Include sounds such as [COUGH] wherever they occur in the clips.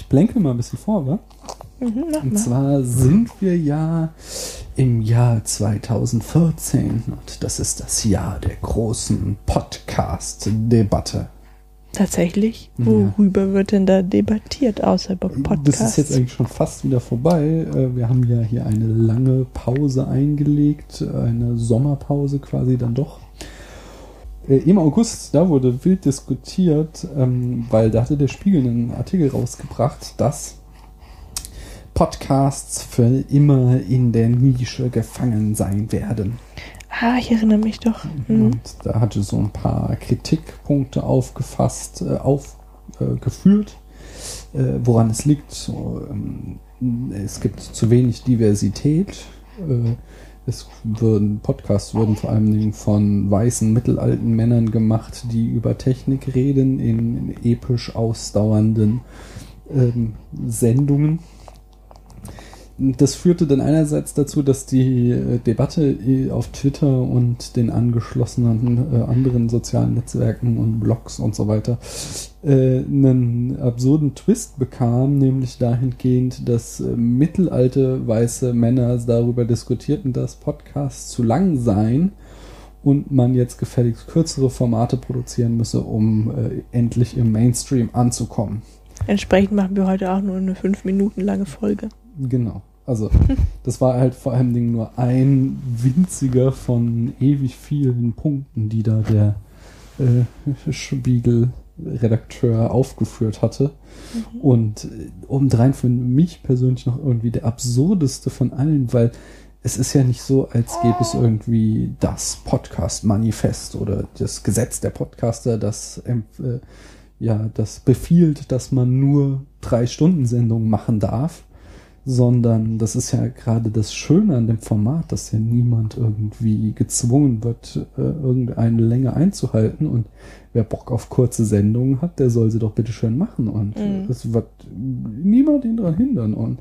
ich blende mal ein bisschen vor, wa? Mhm, und zwar sind wir ja im Jahr 2014 und das ist das Jahr der großen Podcast-Debatte. Tatsächlich? Worüber ja. wird denn da debattiert, außer über Podcasts? Das ist jetzt eigentlich schon fast wieder vorbei. Äh, wir haben ja hier eine lange Pause eingelegt, eine Sommerpause quasi dann doch. Äh, Im August, da wurde wild diskutiert, ähm, weil da hatte der Spiegel einen Artikel rausgebracht, dass Podcasts für immer in der Nische gefangen sein werden. Ah, ich erinnere mich doch. Mhm. Und da hatte so ein paar Kritikpunkte aufgefasst, äh, aufgeführt, äh, äh, woran es liegt. So, ähm, es gibt zu wenig Diversität. Es würden, Podcasts würden vor allem von weißen, mittelalten Männern gemacht, die über Technik reden, in, in episch ausdauernden ähm, Sendungen das führte dann einerseits dazu, dass die äh, Debatte äh, auf Twitter und den angeschlossenen äh, anderen sozialen Netzwerken und Blogs und so weiter äh, einen absurden Twist bekam, nämlich dahingehend, dass äh, mittelalte weiße Männer darüber diskutierten, dass Podcasts zu lang seien und man jetzt gefälligst kürzere Formate produzieren müsse, um endlich im Mainstream anzukommen. Entsprechend machen wir heute auch nur eine fünf Minuten lange Folge. Genau. Also [LAUGHS] das war halt vor allem nur ein winziger von ewig vielen Punkten, die da der äh, Spiegel-Redakteur aufgeführt hatte. Mhm. Und äh, obendrein für mich persönlich noch irgendwie der absurdeste von allen, weil es ist ja nicht so, als gäbe es irgendwie das Podcast-Manifest oder das Gesetz der Podcaster, das äh, ja, das befiehlt, dass man nur drei Stunden Sendungen machen darf sondern das ist ja gerade das Schöne an dem Format, dass ja niemand irgendwie gezwungen wird, äh, irgendeine Länge einzuhalten. Und wer Bock auf kurze Sendungen hat, der soll sie doch bitte schön machen. Und mhm. es wird niemand ihn daran hindern. Und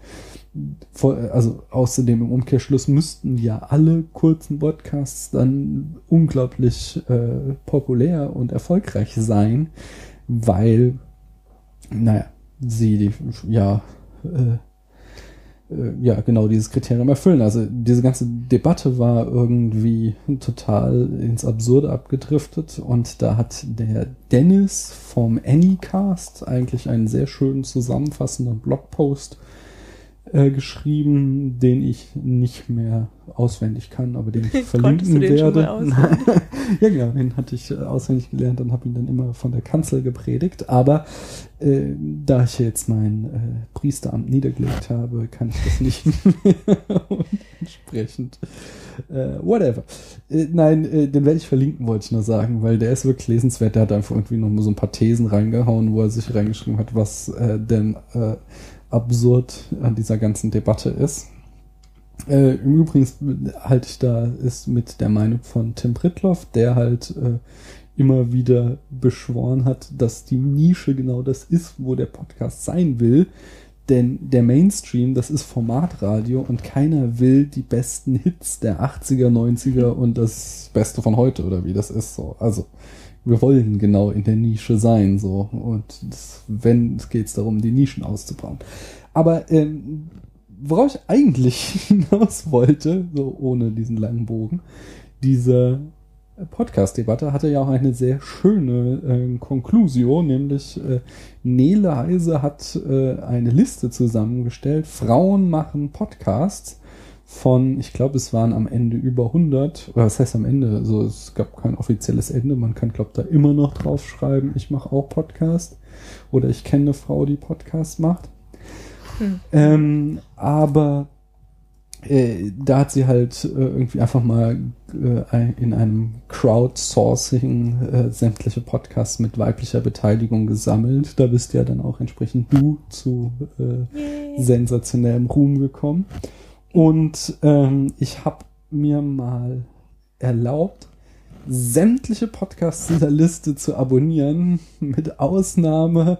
vor, also außerdem im Umkehrschluss müssten ja alle kurzen Podcasts dann unglaublich äh, populär und erfolgreich sein, weil, naja, sie ja äh, äh, ja, genau dieses Kriterium erfüllen. Also diese ganze Debatte war irgendwie total ins Absurde abgedriftet und da hat der Dennis vom Anycast eigentlich einen sehr schönen zusammenfassenden Blogpost äh, geschrieben, den ich nicht mehr auswendig kann, aber den ich [LAUGHS] verlinken den werde. [LAUGHS] ja, genau, den hatte ich äh, auswendig gelernt und habe ihn dann immer von der Kanzel gepredigt. Aber äh, da ich jetzt mein äh, Priesteramt niedergelegt habe, kann ich das nicht mehr. [LAUGHS] entsprechend. Äh, whatever. Äh, nein, äh, den werde ich verlinken, wollte ich nur sagen, weil der ist wirklich lesenswert. Der hat einfach irgendwie noch mal so ein paar Thesen reingehauen, wo er sich reingeschrieben hat, was äh, denn äh, absurd an dieser ganzen Debatte ist. Äh, Im Übrigen halte ich da ist mit der Meinung von Tim Pritloff, der halt äh, immer wieder beschworen hat, dass die Nische genau das ist, wo der Podcast sein will. Denn der Mainstream, das ist Formatradio und keiner will die besten Hits der 80er, 90er und das Beste von heute oder wie das ist so. Also wir wollen genau in der Nische sein, so. Und das, wenn es geht darum, die Nischen auszubauen. Aber ähm, worauf ich eigentlich [LAUGHS] hinaus wollte, so ohne diesen langen Bogen, diese Podcast-Debatte hatte ja auch eine sehr schöne äh, Konklusion, nämlich äh, Nele Heise hat äh, eine Liste zusammengestellt, Frauen machen Podcasts von, ich glaube, es waren am Ende über 100, oder was heißt am Ende, also es gab kein offizielles Ende, man kann, glaube da immer noch draufschreiben, ich mache auch Podcast oder ich kenne eine Frau, die Podcast macht. Hm. Ähm, aber äh, da hat sie halt äh, irgendwie einfach mal äh, in einem Crowdsourcing äh, sämtliche Podcasts mit weiblicher Beteiligung gesammelt. Da bist ja dann auch entsprechend du zu äh, sensationellem Ruhm gekommen. Und ähm, ich habe mir mal erlaubt, sämtliche Podcasts dieser Liste zu abonnieren, mit Ausnahme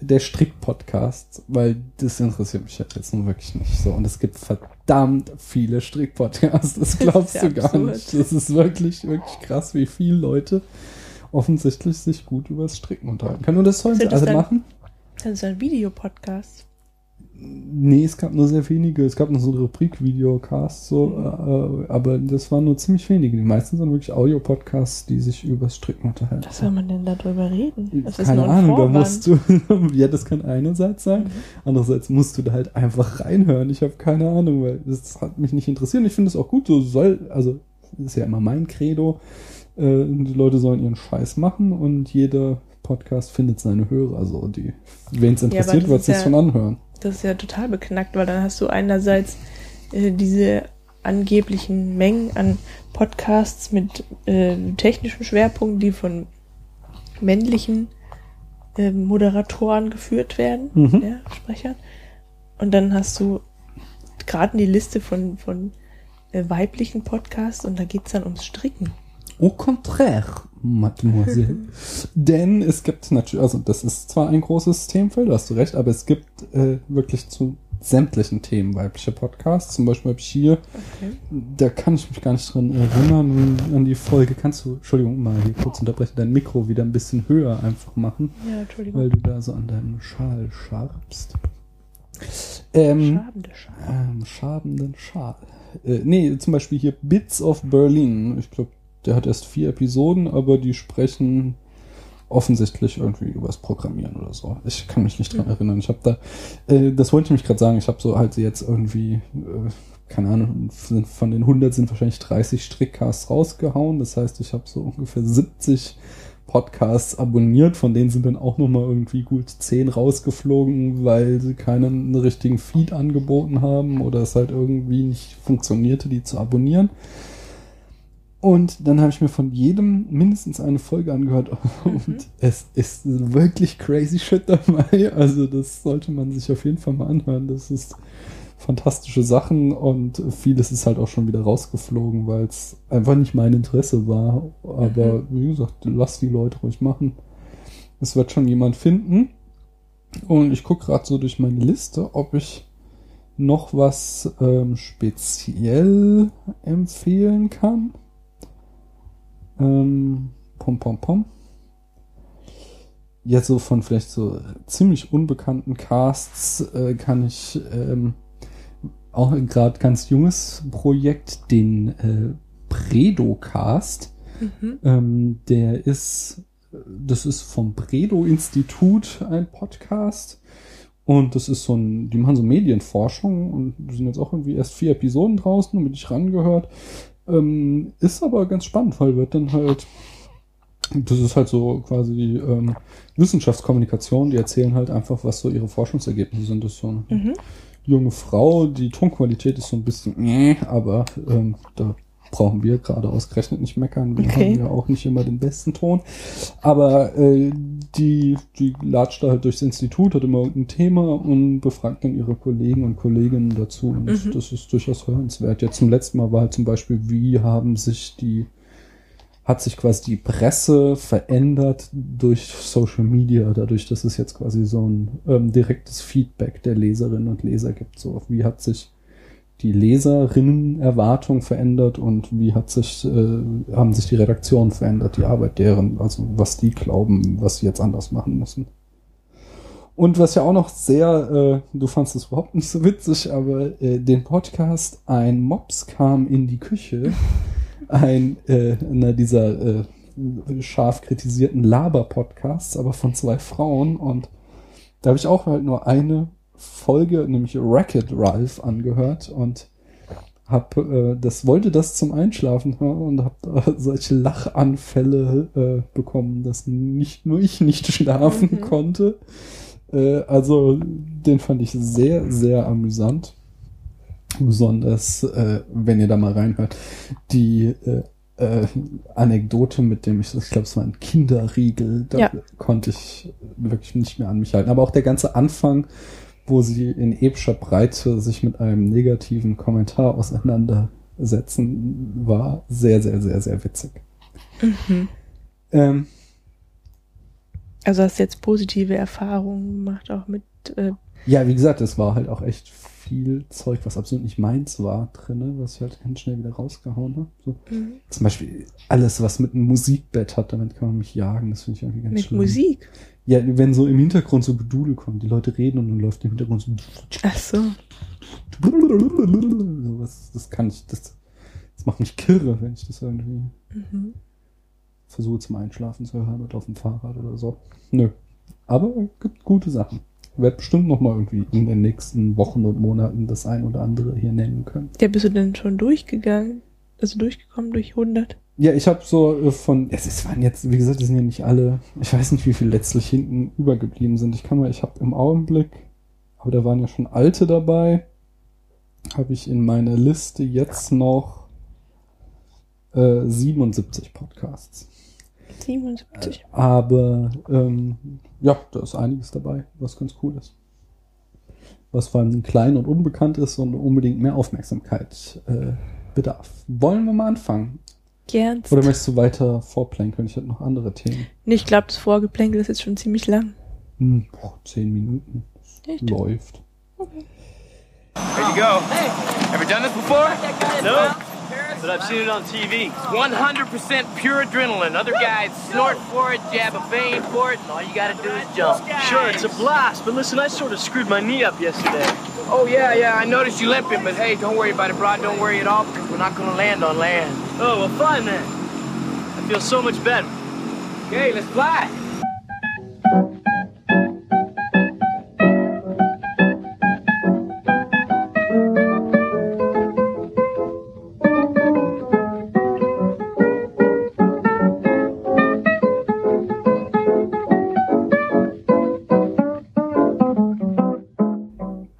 der Strick-Podcasts, weil das interessiert mich jetzt nun wirklich nicht so. Und es gibt verdammt viele Strick-Podcasts, das [LAUGHS] glaubst das du gar absurd. nicht. Das ist wirklich, wirklich krass, wie viele Leute offensichtlich sich gut über das Stricken unterhalten können. Und das sollen sie alle machen. Das ist ein Videopodcast. Nee, es gab nur sehr wenige. Es gab noch so eine Rubrik Videocast, so, Mhm. äh, aber das waren nur ziemlich wenige. Die meisten sind wirklich Audio-Podcasts, die sich übers Stricken unterhalten. Was soll man denn darüber reden? Das Keine Ahnung, da Vorwand. musst du, [LAUGHS] ja, das kann einerseits sein, Mhm. andererseits musst du da halt einfach reinhören. Ich habe keine Ahnung, weil das hat mich nicht interessiert. Ich finde es auch gut, so soll, also ist ja immer mein Credo, äh, die Leute sollen ihren Scheiß machen und jeder Podcast findet seine Hörer, also die, wen es interessiert, das wird sich ja- schon anhören. Das ist ja total beknackt, weil dann hast du einerseits äh, diese angeblichen Mengen an Podcasts mit äh, technischem Schwerpunkt, die von männlichen äh, Moderatoren geführt werden, Mhm. ja, Sprechern. Und dann hast du gerade die Liste von, von äh, weiblichen Podcasts und da geht's dann ums Stricken. Au contraire, Mademoiselle. Denn es gibt natürlich, also das ist zwar ein großes Themenfeld, da hast du recht, aber es gibt äh, wirklich zu sämtlichen Themen weibliche Podcasts. Zum Beispiel habe ich hier, Okay. da kann ich mich gar nicht dran erinnern, an die Folge. Kannst du, Entschuldigung, mal hier kurz unterbrechen, dein Mikro wieder ein bisschen höher einfach machen, Ja, Entschuldigung. weil du da so an deinem Schal schabst. Ähm, Schabende Schal. ähm, schabenden Schal. Äh, nee, zum Beispiel hier Bits of Berlin. Ich glaube, der hat erst vier Episoden, aber die sprechen offensichtlich irgendwie übers Programmieren oder so. Ich kann mich nicht dran Mhm. erinnern. Ich habe da, äh, das wollte ich mich gerade sagen, ich habe so halt jetzt irgendwie, äh, keine Ahnung, von den 100 sind wahrscheinlich 30 Strickcasts rausgehauen. Das heißt, ich habe so ungefähr 70 Podcasts abonniert, von denen sind dann auch nochmal irgendwie gut 10 rausgeflogen, weil sie keinen richtigen Feed angeboten haben oder es halt irgendwie nicht funktionierte, die zu abonnieren. Und dann habe ich mir von jedem mindestens eine Folge angehört [LAUGHS] und es ist wirklich crazy shit dabei. Also das sollte man sich auf jeden Fall mal anhören. Das ist fantastische Sachen und vieles ist halt auch schon wieder rausgeflogen, weil es einfach nicht mein Interesse war. Aber wie gesagt, lass die Leute ruhig machen. Es wird schon jemand finden. Und ich gucke gerade so durch meine Liste, ob ich noch was ähm, speziell empfehlen kann. Ähm, pom pom pom. Jetzt so von vielleicht so ziemlich unbekannten Casts äh, kann ich ähm, auch ein gerade ganz junges Projekt, den äh, Bredo-Cast. Mhm. Ähm, der ist, das ist vom Bredo-Institut ein Podcast. Und das ist so ein, die machen so Medienforschung und sind jetzt auch irgendwie erst vier Episoden draußen, damit ich rangehört. Ähm, ist aber ganz spannend, weil wird dann halt, das ist halt so quasi ähm, Wissenschaftskommunikation, die erzählen halt einfach, was so ihre Forschungsergebnisse sind. Das ist so eine Mhm. junge Frau, die Tonqualität ist so ein bisschen, aber ähm, da brauchen wir gerade ausgerechnet nicht meckern. Wir Okay. haben ja auch nicht immer den besten Ton. Aber äh, die, die latscht da halt durchs Institut, hat immer irgendein Thema und befragt dann ihre Kollegen und Kolleginnen dazu. Und Mhm. das ist durchaus hörenswert. Jetzt zum letzten Mal war halt zum Beispiel, wie haben sich die hat sich quasi die Presse verändert durch Social Media, dadurch, dass es jetzt quasi so ein ähm, direktes Feedback der Leserinnen und Leser gibt. So, wie hat sich die Leserinnenerwartung verändert und wie hat sich, äh, haben sich die Redaktionen verändert, die Arbeit deren, also was die glauben, was sie jetzt anders machen müssen. Und was ja auch noch sehr, äh, du fandst es überhaupt nicht so witzig, aber äh, den Podcast Ein Mops kam in die Küche, [LAUGHS] ein äh, einer dieser äh, scharf kritisierten Laber-Podcasts, aber von zwei Frauen und da habe ich auch halt nur eine Folge, nämlich Racket Ralph, angehört und hab äh, das wollte das zum Einschlafen hören und hab da [LAUGHS] solche Lachanfälle äh, bekommen, dass nicht nur ich nicht [LAUGHS] schlafen Mhm. konnte. Äh, also den fand ich sehr sehr amüsant, besonders äh, wenn ihr da mal reinhört. Die äh, äh, Anekdote mit dem, ich, ich glaube, es war ein Kinderriegel, da Ja. konnte ich wirklich nicht mehr an mich halten. Aber auch der ganze Anfang, wo sie in epischer Breite sich mit einem negativen Kommentar auseinandersetzen, war sehr, sehr, sehr, sehr witzig. Mhm. Ähm, Also hast du jetzt positive Erfahrungen gemacht, auch mit äh, ja, wie gesagt, es war halt auch echt viel Zeug, was absolut nicht meins war drinne, was ich halt ganz schnell wieder rausgehauen habe. So. Zum Beispiel alles, was mit einem Musikbett hat, damit kann man mich jagen. Das finde ich irgendwie ganz mit schlimm. Musik. Ja, wenn so im Hintergrund so Gedudel kommt, die Leute reden und dann läuft im Hintergrund so. Ach so. Sowas, das kann ich, das, das macht mich kirre, wenn ich das irgendwie Mhm. versuche zum Einschlafen zu hören oder auf dem Fahrrad oder so. Nö. Aber gibt gute Sachen. Ich werde bestimmt noch mal irgendwie in den nächsten Wochen und Monaten das ein oder andere hier nennen können. Ja, bist du denn schon durchgegangen? Also durchgekommen durch 100? Ja, ich habe so äh, von, es, es waren jetzt, wie gesagt, es sind ja nicht alle, ich weiß nicht, wie viel letztlich hinten übergeblieben sind. Ich kann mal, ich habe im Augenblick, aber da waren ja schon alte dabei, habe ich in meiner Liste jetzt noch äh, 77 Podcasts. 77. Aber ähm, ja, da ist einiges dabei, was ganz cool ist. Was vor allem klein und unbekannt ist und unbedingt mehr Aufmerksamkeit äh, bedarf. Wollen wir mal anfangen? Gernst. Oder möchtest du weiter vorplänkeln? Ich hätte noch andere Themen. Nee, ich glaube, das Vorgeplänkel ist jetzt schon ziemlich lang. Hm, boah, zehn Minuten. Echt? Läuft. There you go. Hey. Ever done this before? No, but I've seen it on TV. 100% pure adrenaline. Other guys snort for it, jab a vein for it, and all you gotta do is jump. Sure, it's a blast, but listen, I sort of screwed my knee up yesterday. Oh, yeah, yeah, I noticed you limping, but hey, don't worry about it, Rod. Don't worry at all, because we're not gonna land on land. Oh, well, fine then. I feel so much better. Okay, let's fly.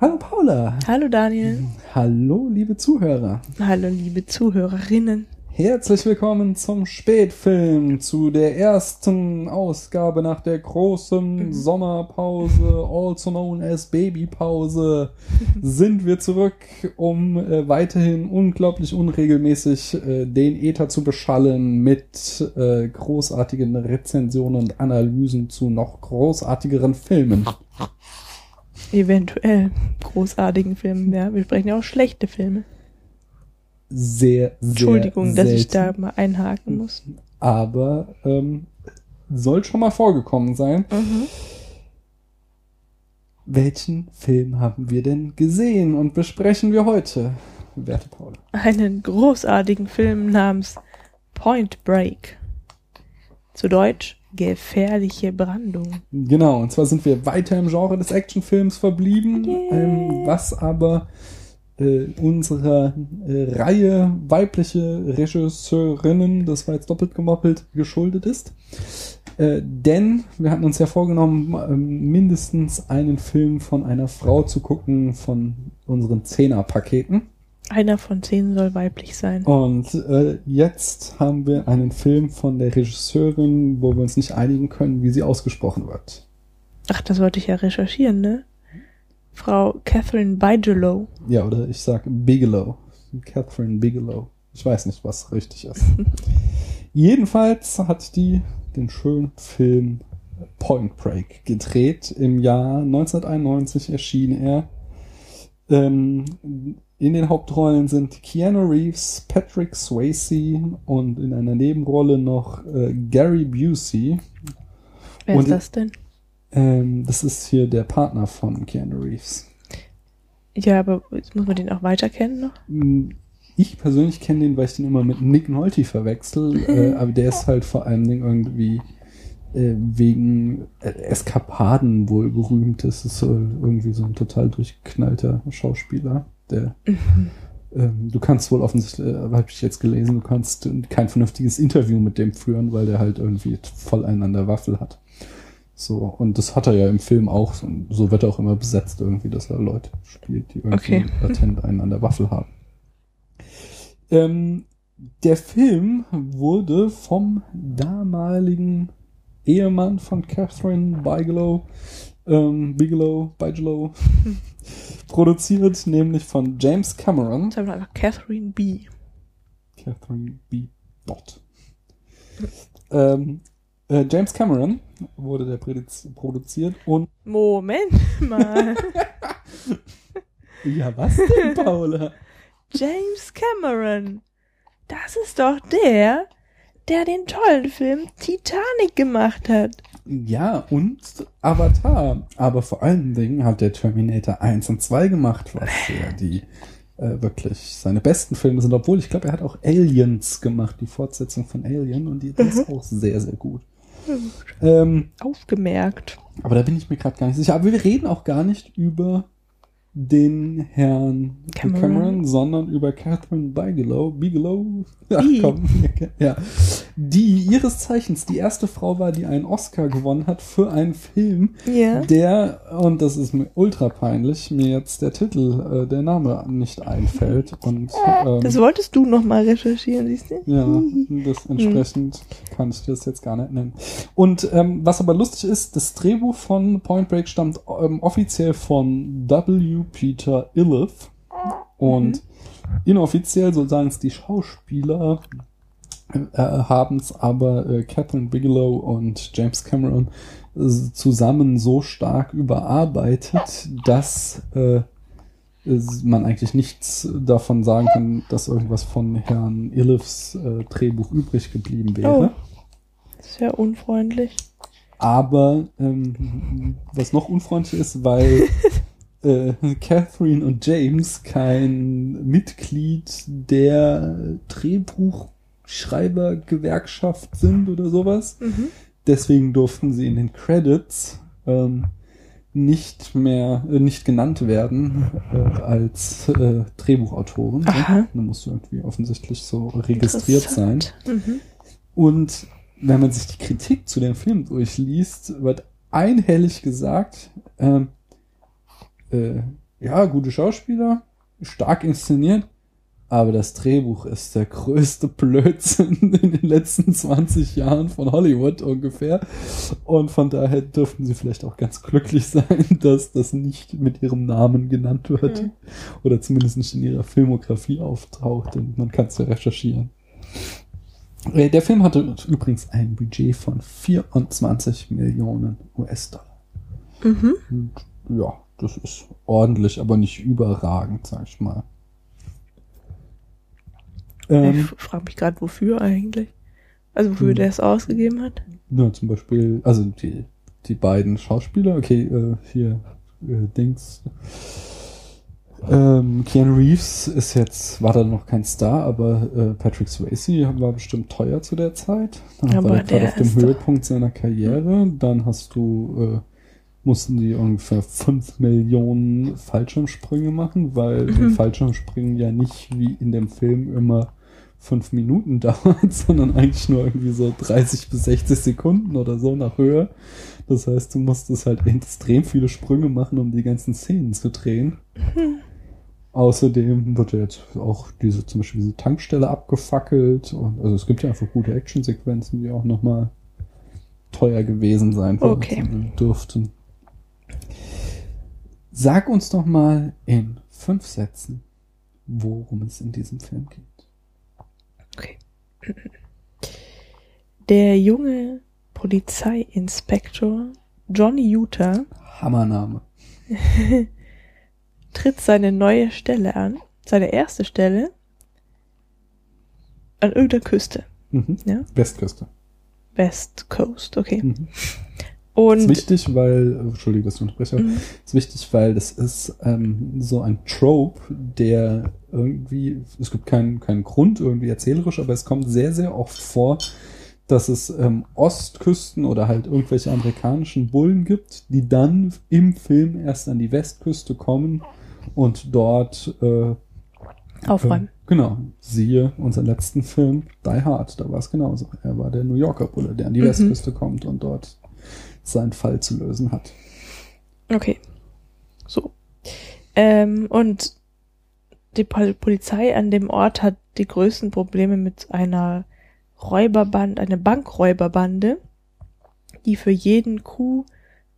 Hallo Paula. Hallo Daniel. Hallo liebe Zuhörer. Hallo liebe Zuhörerinnen. Herzlich willkommen zum Spätfilm, zu der ersten Ausgabe nach der großen Sommerpause, also known as Babypause, [LAUGHS] sind wir zurück, um äh, weiterhin unglaublich unregelmäßig äh, den Äther zu beschallen mit äh, großartigen Rezensionen und Analysen zu noch großartigeren Filmen. Eventuell großartigen Filmen, ja. Wir sprechen ja auch schlechte Filme. Sehr, sehr Entschuldigung, dass ich da selten. mal einhaken muss. aber ähm, soll schon mal vorgekommen sein. Welchen Film haben wir denn gesehen und besprechen wir heute, werte Paula? Einen großartigen Film namens Point Break. Zu Deutsch Gefährliche Brandung. Genau, und zwar sind wir weiter im Genre des Actionfilms verblieben, Yay. ähm, was aber äh, unserer äh, Reihe weibliche Regisseurinnen, das war jetzt doppelt gemoppelt, geschuldet ist. Äh, denn wir hatten uns ja vorgenommen, ähm, mindestens einen Film von einer Frau zu gucken von unseren Zehner-Paketen. Einer von zehn soll weiblich sein. Und äh, jetzt haben wir einen Film von der Regisseurin, wo wir uns nicht einigen können, wie sie ausgesprochen wird. Ach, das wollte ich ja recherchieren, ne? Frau Catherine Bigelow. Ja, oder ich sag Bigelow. Catherine Bigelow. Ich weiß nicht, was richtig ist. [LAUGHS] Jedenfalls hat die den schönen Film Point Break gedreht. Im Jahr 1991 erschien er. Ähm, in den Hauptrollen sind Keanu Reeves, Patrick Swayze und in einer Nebenrolle noch äh, Gary Busey. Wer Und- ist das denn? Ähm, das ist hier der Partner von Keanu Reeves. Ja, aber jetzt muss man den auch weiter kennen noch. Mm, Ich persönlich kenne den, weil ich den immer mit Nick Nolte verwechsel, [LAUGHS] äh, aber der ist halt vor allen Dingen irgendwie äh, wegen äh, Eskapaden wohl berühmt. Das ist so irgendwie so ein total durchgeknallter Schauspieler, der ähm, du kannst wohl offensichtlich, äh, habe ich jetzt gelesen, du kannst kein vernünftiges Interview mit dem führen, weil der halt irgendwie voll einen an der Waffel hat. So, und das hat er ja im Film auch, und so wird er auch immer besetzt irgendwie, dass er Leute spielt, die irgendwie Okay. [LAUGHS] latent einen an der Waffel haben. Ähm, der Film wurde vom damaligen Ehemann von Catherine Bigelow, ähm, Bigelow, Bigelow, [LAUGHS] produziert, nämlich von James Cameron. Wir einfach Catherine B. Catherine B. Dot. ähm, äh, James Cameron wurde der Produz- produziert und Moment mal. [LAUGHS] ja, was denn, [LAUGHS] Paula? James Cameron. Das ist doch der, der den tollen Film Titanic gemacht hat. Ja, und Avatar. Aber vor allen Dingen hat der Terminator 1 und 2 gemacht, was ja die äh, wirklich seine besten Filme sind. Obwohl, ich glaube, er hat auch Aliens gemacht, die Fortsetzung von Alien. Und die die ist auch sehr, sehr gut. Ähm, Aufgemerkt. aber da bin ich mir gerade gar nicht sicher. Aber wir reden auch gar nicht über den Herrn Cameron. Cameron, sondern über Catherine Bigelow. Bigelow? Ach komm. [LAUGHS] Ja. Die ihres Zeichens die erste Frau war, die einen Oscar gewonnen hat für einen Film, Ja. der, und das ist mir ultra peinlich, mir jetzt der Titel, äh, der Name nicht einfällt. Und ähm, Das wolltest du noch mal recherchieren, siehst du? ja, das entsprechend kann ich das jetzt gar nicht nennen. Und ähm, was aber lustig ist, das Drehbuch von Point Break stammt ähm, offiziell von W. Peter Iliff und inoffiziell, so sagen es die Schauspieler, äh, haben es aber äh, Catherine Bigelow und James Cameron äh, zusammen so stark überarbeitet, dass äh, man eigentlich nichts davon sagen kann, dass irgendwas von Herrn Iliffs äh, Drehbuch übrig geblieben wäre. Sehr unfreundlich. Aber ähm, was noch unfreundlich ist, weil [LAUGHS] äh, Catherine und James kein Mitglied der Drehbuchschreibergewerkschaft sind oder sowas. Deswegen durften sie in den Credits ähm, nicht mehr, äh, nicht genannt werden äh, als äh, Drehbuchautoren. Ne? Da musst du irgendwie offensichtlich so registriert sein. Mhm. Und wenn man sich die Kritik zu dem Film durchliest, wird einhellig gesagt, ähm, äh, ja, gute Schauspieler, stark inszeniert, aber das Drehbuch ist der größte Blödsinn [LAUGHS] in den letzten 20 Jahren von Hollywood ungefähr. Und von daher dürften sie vielleicht auch ganz glücklich [LAUGHS] sein, dass das nicht mit ihrem Namen genannt wird. Mhm. Oder zumindest nicht in ihrer Filmografie auftaucht, denn man kann es ja recherchieren. Äh, Der Film hatte übrigens ein Budget von 24 Millionen US-Dollar. Mhm. Und ja, das ist ordentlich, aber nicht überragend, sag ich mal. Ähm, ich frage mich gerade, wofür eigentlich? Also wofür Hm. der es ausgegeben hat? ja, zum Beispiel, also die, die beiden Schauspieler, okay, äh, hier, äh, Dings. Ähm, Keanu Reeves ist jetzt, war da noch kein Star, aber äh, Patrick Swayze war bestimmt teuer zu der Zeit. Dann Aber war er gerade auf dem Höhepunkt seiner Karriere. Dann hast du, äh, mussten die ungefähr 5 Millionen Fallschirmsprünge machen, weil [CLEARS THROAT] Mhm. ein Fallschirmspringen ja nicht wie in dem Film immer fünf Minuten [LAUGHS] dauert, sondern eigentlich nur irgendwie so 30 bis 60 Sekunden oder so nach Höhe. Das heißt, du musstest halt extrem viele Sprünge machen, um die ganzen Szenen zu drehen. Außerdem wird ja jetzt auch diese, zum Beispiel diese Tankstelle abgefackelt. Und, also es gibt ja einfach gute Actionsequenzen, die auch nochmal teuer gewesen sein Okay. dürften. Sag uns doch mal in fünf Sätzen, worum es in diesem Film geht. Okay. Der junge Polizeiinspektor Johnny Utah Hammername. [LAUGHS] tritt seine neue Stelle an, seine erste Stelle an irgendeiner Küste, Mhm. Ja. Westküste. West Coast, okay. Mhm. Und ist wichtig, weil, äh, Entschuldige, dass ich unterbreche, Mhm. ist wichtig, weil das ist ähm, so ein Trope, der irgendwie, es gibt keinen, keinen Grund irgendwie erzählerisch, aber es kommt sehr, sehr oft vor, dass es ähm, Ostküsten oder halt irgendwelche amerikanischen Bullen gibt, die dann im Film erst an die Westküste kommen und dort äh, aufräumen. äh, genau, siehe unseren letzten Film, Die Hard, da war es genauso. Er war der New Yorker Bulle, der an die Mhm. Westküste kommt und dort seinen Fall zu lösen hat. Okay. So. Ähm, und die Pol Polizei an dem Ort hat die größten Probleme mit einer Räuberbande, einer Bankräuberbande, die für jeden Coup,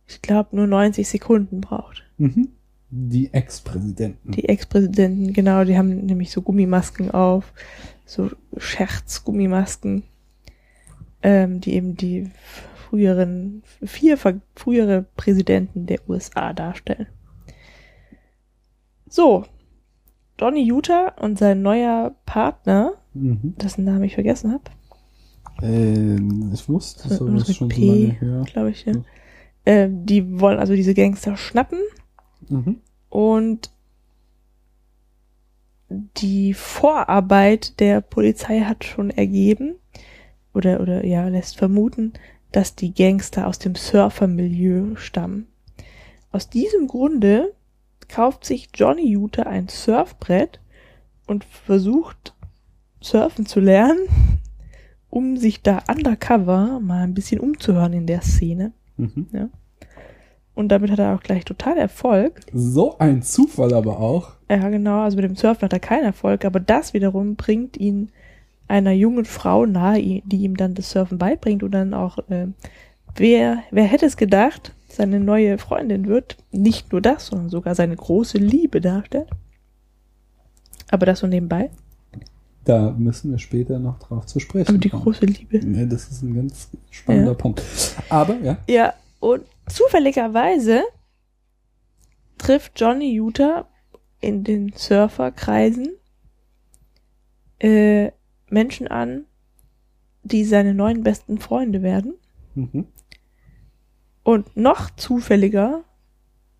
ich glaube, nur 90 Sekunden braucht. Mhm. Die Ex-Präsidenten. Die Ex-Präsidenten, genau, die haben nämlich so Gummimasken auf, so Scherzgummimasken, ähm, die eben die früheren, vier frühere Präsidenten der USA darstellen. So, Johnny Utah und sein neuer Partner, Mhm. dessen Namen ich vergessen habe, Ähm, ich wusste, das Irgendwas ist mit schon so P, her. glaube ich. Ja. Ja. Äh, die wollen also diese Gangster schnappen Mhm. und die Vorarbeit der Polizei hat schon ergeben oder oder ja lässt vermuten, dass die Gangster aus dem Surfermilieu stammen. Aus diesem Grunde kauft sich Johnny Utah ein Surfbrett und versucht surfen zu lernen, [LAUGHS] um sich da undercover mal ein bisschen umzuhören in der Szene. Mhm. Und damit hat er auch gleich total Erfolg. So ein Zufall aber auch. Ja, genau, also mit dem Surfen hat er keinen Erfolg, aber das wiederum bringt ihn einer jungen Frau nahe, die ihm dann das Surfen beibringt und dann auch, äh, wer, wer hätte es gedacht, seine neue Freundin wird, nicht nur das, sondern sogar seine große Liebe darstellt. Aber das so nebenbei. Da müssen wir später noch drauf zu sprechen Aber die kommen. große Liebe. Ja, das ist ein ganz spannender Ja. Punkt. Aber, ja. Ja, und zufälligerweise trifft Johnny Utah in den Surferkreisen äh, Menschen an, die seine neuen besten Freunde werden. Mhm. Und noch zufälliger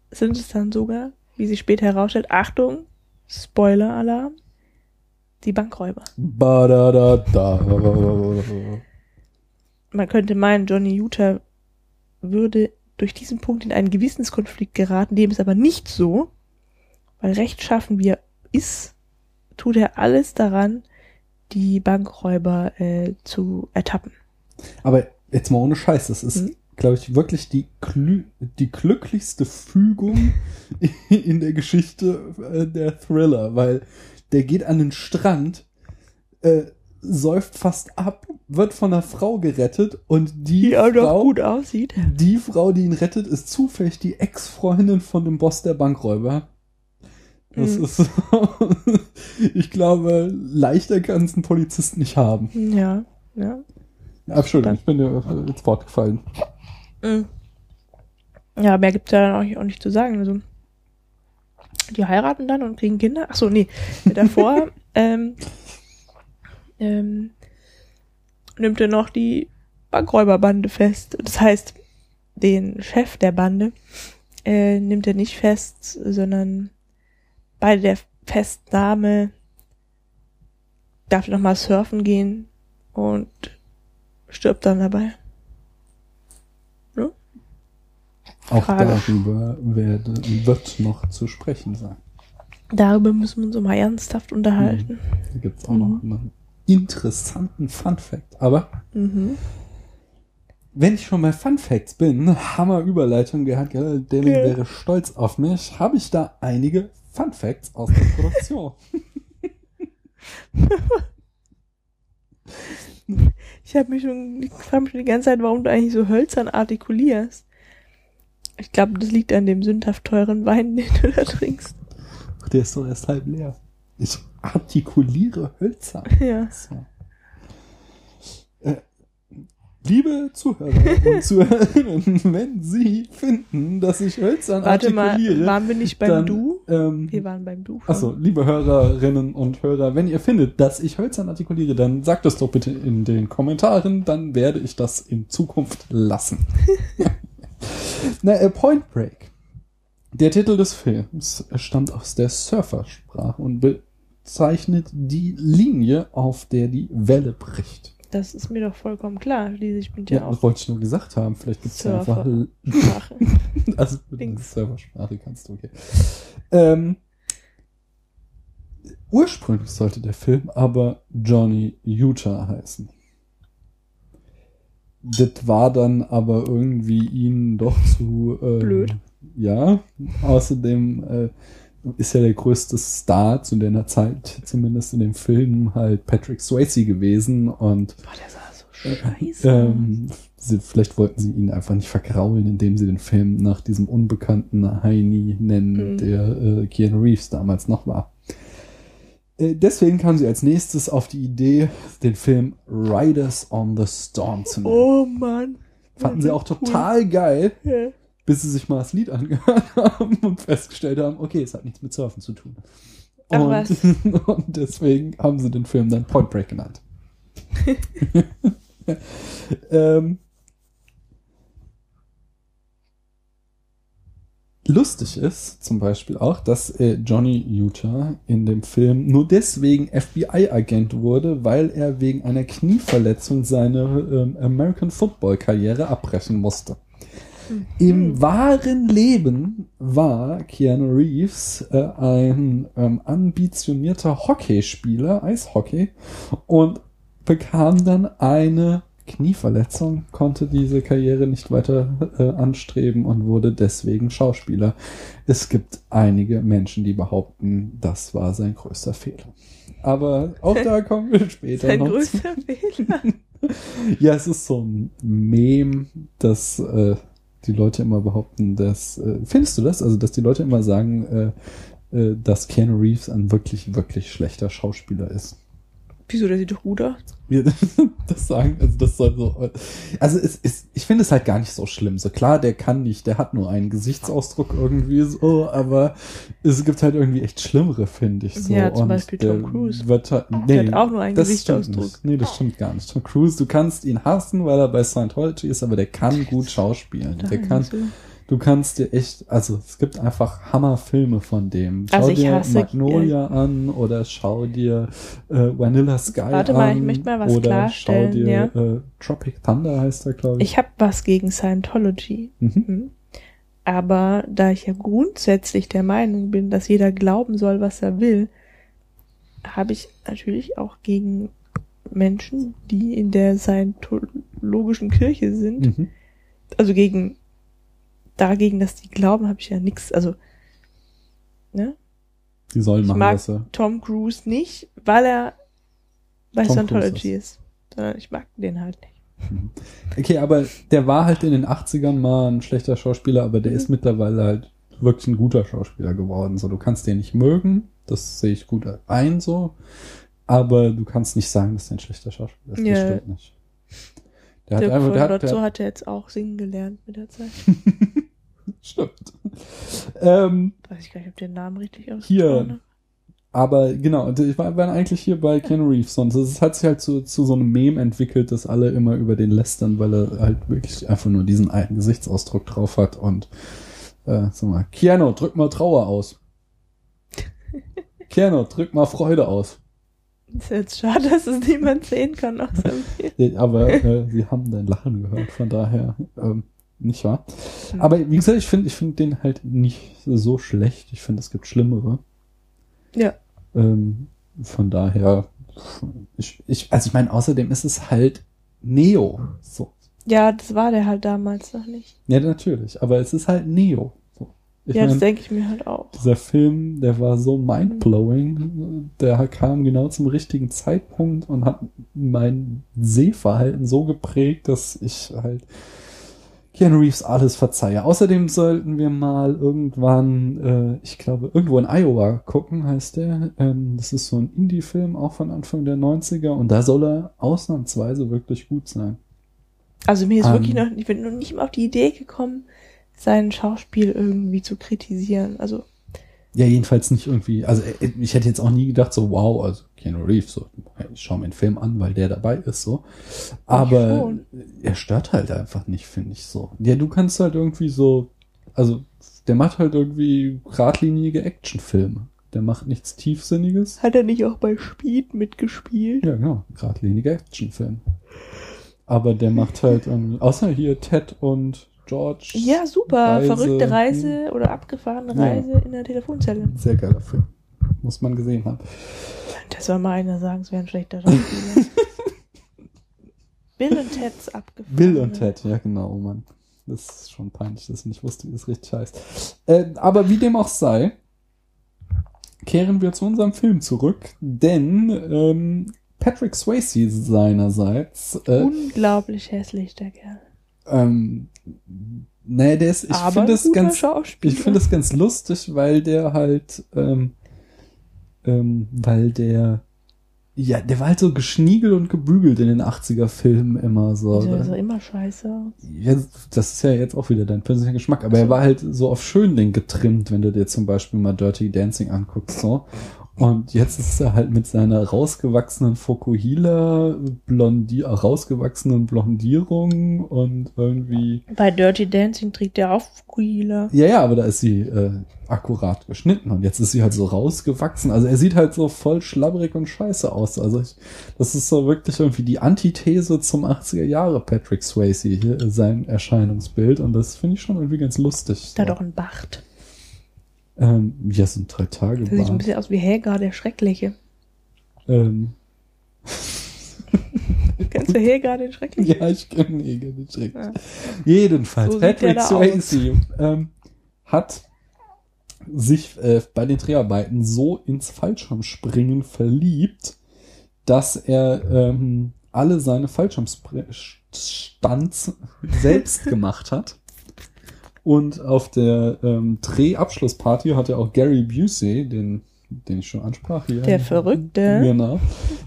sind es dann sogar, wie sich später herausstellt, Achtung, Spoiler-Alarm, die Bankräuber. Man könnte meinen, Johnny Utah würde durch diesen Punkt in einen Gewissenskonflikt geraten, dem ist aber nicht so, weil rechtschaffen wie er ist, tut er alles daran, die Bankräuber äh, zu ertappen. Aber jetzt mal ohne Scheiß, das ist, Mhm. Glaube ich, wirklich die, glü die glücklichste Fügung [LAUGHS] in der Geschichte äh, der Thriller, weil der geht an den Strand, äh, säuft fast ab, wird von einer Frau gerettet und die, Die Frau, gut aussieht. die Frau, die ihn rettet, ist zufällig die Ex-Freundin von dem Boss der Bankräuber. Das Mhm. ist, [LAUGHS] ich glaube, leichter kann es ein Polizist nicht haben. Ja, ja. Ja, Entschuldigung, ich bin dir ins Wort gefallen. Mhm. Ja, mehr gibt's ja dann auch, auch nicht zu sagen. Also, die heiraten dann und kriegen Kinder. Ach so, nee. Davor [LAUGHS] ähm, ähm, nimmt er noch die Bankräuberbande fest. Das heißt, den Chef der Bande äh, nimmt er nicht fest, sondern bei der Festnahme darf er nochmal surfen gehen und stirbt dann dabei. Auch Tragisch. darüber werde, wird noch zu sprechen sein. Darüber müssen wir uns mal ernsthaft unterhalten. Da gibt es auch noch einen interessanten Fun Fact. Aber Mhm. wenn ich schon bei Fun Facts bin, Hammer Überleitung gehabt? Deming Ja. wäre stolz auf mich, habe ich da einige Fun Facts aus der Produktion. [LAUGHS] [LAUGHS] Ich habe mich schon, ich frage mich schon die ganze Zeit, warum du eigentlich so hölzern artikulierst. Ich glaube, das liegt an dem sündhaft teuren Wein, [LAUGHS] den du da trinkst. Der ist doch erst halb leer. Ich artikuliere Hölzer. Ja. So. Äh, liebe Zuhörer und [LAUGHS] Zuhörerinnen, wenn Sie finden, dass ich hölzern Warte mal, artikuliere, waren wir nicht beim dann, Du? Ähm, Wir waren beim Du. Achso, liebe Hörerinnen und Hörer, wenn ihr findet, dass ich hölzern artikuliere, dann sagt es doch bitte in den Kommentaren, dann werde ich das in Zukunft lassen. [LAUGHS] Na, Point Break. Der Titel des Films stammt aus der Surfersprache und bezeichnet die Linie, auf der die Welle bricht. Das ist mir doch vollkommen klar. Bin ich Ja, ja auch wollte ich nur gesagt haben. Vielleicht gibt es ja einfach. Sprache. also Dings. Serversprache kannst du, okay. Ähm, ursprünglich sollte der Film aber Johnny Utah heißen. Das war dann aber irgendwie ihnen doch zu ähm, Blöd. Ja, außerdem äh, ist ja der größte Star zu der Zeit, zumindest in dem Film, halt Patrick Swayze gewesen und Boah, der sah so scheiße ähm, sie, vielleicht wollten sie ihn einfach nicht vergraulen, indem sie den Film nach diesem unbekannten Heini nennen, Mhm. der äh, Keanu Reeves damals noch war. Äh, deswegen kam sie als nächstes auf die Idee, den Film Riders on the Storm zu nennen. Oh Mann. Fanden sie auch Cool. total geil, Ja. bis sie sich mal das Lied angehört [LAUGHS] haben und festgestellt haben, okay, es hat nichts mit Surfen zu tun. Ach und, was. [LAUGHS] und deswegen haben sie den Film dann Point Break genannt. [LAUGHS] ähm, lustig ist zum Beispiel auch, dass äh, Johnny Utah in dem Film nur deswegen FBI-Agent wurde, weil er wegen einer Knieverletzung seine ähm, American Football-Karriere abbrechen musste. Im wahren Leben war Keanu Reeves äh, ein ähm, ambitionierter Hockeyspieler, Eishockey, und bekam dann eine Knieverletzung, konnte diese Karriere nicht weiter äh, anstreben und wurde deswegen Schauspieler. Es gibt einige Menschen, die behaupten, das war sein größter Fehler. Aber auch da [LAUGHS] kommen wir später Sein noch zu. größter Fehler. [LAUGHS] Ja, es ist so ein Mem, dass äh, die Leute immer behaupten, dass äh, findest du das? Also, dass die Leute immer sagen, äh, äh, dass Keanu Reeves ein wirklich, wirklich schlechter Schauspieler ist. Wieso, der sieht doch gut aus. Ja, [LAUGHS] das sagen, also das soll so. Also es ist, ich finde es halt gar nicht so schlimm. So klar, der kann nicht, der hat nur einen Gesichtsausdruck irgendwie so, aber es gibt halt irgendwie echt schlimmere, finde ich so. Ja, zum Und Beispiel Tom Cruise. Wird halt, nee, Der hat auch nur einen das Gesichtsausdruck. stimmt nicht. Nee, das stimmt gar nicht. Tom Cruise, du kannst ihn hassen, weil er bei Scientology ist, aber der kann gut schauspielen. Der kann, so. Du kannst dir echt, also es gibt einfach Hammerfilme von dem. Schau Also ich dir Magnolia an oder schau dir äh, Vanilla Sky Warte an. mal, ich möchte mal was oder klarstellen, Schau dir ja. äh, Tropic Thunder heißt er, glaube ich. Ich habe was gegen Scientology. Mhm. Mhm. Aber da ich ja grundsätzlich der Meinung bin, dass jeder glauben soll, was er will, habe ich natürlich auch gegen Menschen, die in der scientologischen Kirche sind, Mhm. also gegen dagegen, dass die glauben, habe ich ja nichts. Also ne? Die sollen Ich machen, mag er. Tom Cruise nicht, weil er bei Tom Scientology Cruise ist. Sondern ich mag den halt nicht. Okay, aber der war halt in den 80ern mal ein schlechter Schauspieler, aber Mhm. der ist mittlerweile halt wirklich ein guter Schauspieler geworden. So, du kannst den nicht mögen, das sehe ich gut ein so, aber du kannst nicht sagen, dass der ein schlechter Schauspieler ist. Das Ja. stimmt nicht. Der hat Dirk einfach, der hat, der, hat ja jetzt auch singen gelernt mit der Zeit. [LAUGHS] [LAUGHS] stimmt. Ähm, Weiß ich gar nicht, ob der Namen richtig ausgesprochen Hier. Aber genau, ich war, war eigentlich hier bei Keanu Reeves und es hat sich halt zu, zu so einem Meme entwickelt, dass alle immer über den lästern, weil er halt wirklich einfach nur diesen alten Gesichtsausdruck drauf hat und äh, sag mal, Keanu, drück mal Trauer aus. [LAUGHS] Keanu, drück mal Freude aus. Ist jetzt schade, dass es niemand sehen kann außer [LAUGHS] mir. Aber äh, sie haben dein Lachen gehört, von daher ähm, nicht wahr. Hm. Aber wie gesagt, ich finde ich finde den halt nicht so schlecht. Ich finde, es gibt schlimmere. Ja. Ähm, von daher, ich, ich, also ich meine, außerdem ist es halt Neo. So. Ja, das war der halt damals noch nicht. Ja, natürlich, aber es ist halt Neo. So. Ich ja, das mein, denke ich mir halt auch. dieser Film, der war so mindblowing, der kam genau zum richtigen Zeitpunkt und hat mein Sehverhalten so geprägt, dass ich halt Keanu Reeves alles verzeihe. Außerdem sollten wir mal irgendwann, äh, ich glaube, irgendwo in Iowa gucken, heißt der. Ähm, das ist so ein Indie-Film, auch von Anfang der 90er und da soll er ausnahmsweise wirklich gut sein. Also mir ist Ähm. wirklich noch, ich bin noch nicht mal auf die Idee gekommen, sein Schauspiel irgendwie zu kritisieren. Also, Ja, jedenfalls nicht irgendwie, also äh, ich hätte jetzt auch nie gedacht, so wow, also Keanu Reeves, so, ich schau mir den Film an, weil der dabei ist, so. Aber er stört halt einfach nicht, finde ich so. Ja, du kannst halt irgendwie so, also der macht halt irgendwie geradlinige Actionfilme. Der macht nichts Tiefsinniges. hat er nicht auch bei Speed mitgespielt? Ja, genau, geradlinige Actionfilme. Aber der macht halt irgendwie, außer hier Ted und George. Ja, super. Reise. Verrückte Reise oder abgefahrene Ja. Reise in der Telefonzelle. Sehr geiler Film. Muss man gesehen haben. Das soll mal einer sagen, es wäre ein schlechter Schauspieler. [LAUGHS] Bill und Ted's abgefahren. Bill und Ted, ja genau, oh Mann. Das ist schon peinlich, dass ich nicht wusste, wie das richtig heißt. Äh, aber wie dem auch sei, kehren wir zu unserem Film zurück, denn ähm, Patrick Swayze seinerseits, äh, Unglaublich hässlich, der Kerl. ähm, nee, der ist, ich finde guter ganz, ich finde es ganz lustig, weil der halt, ähm, ähm, weil der, ja, der war halt so geschniegelt und gebügelt in den 80er Filmen immer so. Der sah immer scheiße aus. Ja, das ist ja jetzt auch wieder dein persönlicher Geschmack, aber Ach so. er war halt so auf Schönling getrimmt, wenn du dir zum Beispiel mal Dirty Dancing anguckst, so. Und jetzt ist er halt mit seiner rausgewachsenen Fokuhila, Blondi rausgewachsenen Blondierung und irgendwie. Bei Dirty Dancing trägt er auch Fukuhila. Ja, ja, aber da ist sie äh, akkurat geschnitten und jetzt ist sie halt so rausgewachsen. Also er sieht halt so voll schlabberig und scheiße aus. Also ich, das ist so wirklich irgendwie die Antithese zum 80er Jahre Patrick Swayze hier, äh, sein Erscheinungsbild und das finde ich schon irgendwie ganz lustig. Da so. auch ein Bart. Ähm, ja, so ein drei Tage Das sieht ein bisschen aus wie Helga, der Schreckliche. Ähm, [LAUGHS] Kennst du Helga, den Schrecklichen? ja, ich kenne Eger nicht schrecklich. Ja. Jedenfalls, So Patrick Swayze ähm, hat sich äh, bei den Dreharbeiten so ins Fallschirmspringen verliebt, dass er ähm, alle seine Fallschirmstunts selbst [LAUGHS] gemacht hat. Und auf der ähm, Drehabschlussparty hat er auch Gary Busey, den, den ich schon ansprach hier. Der Verrückte. Genau.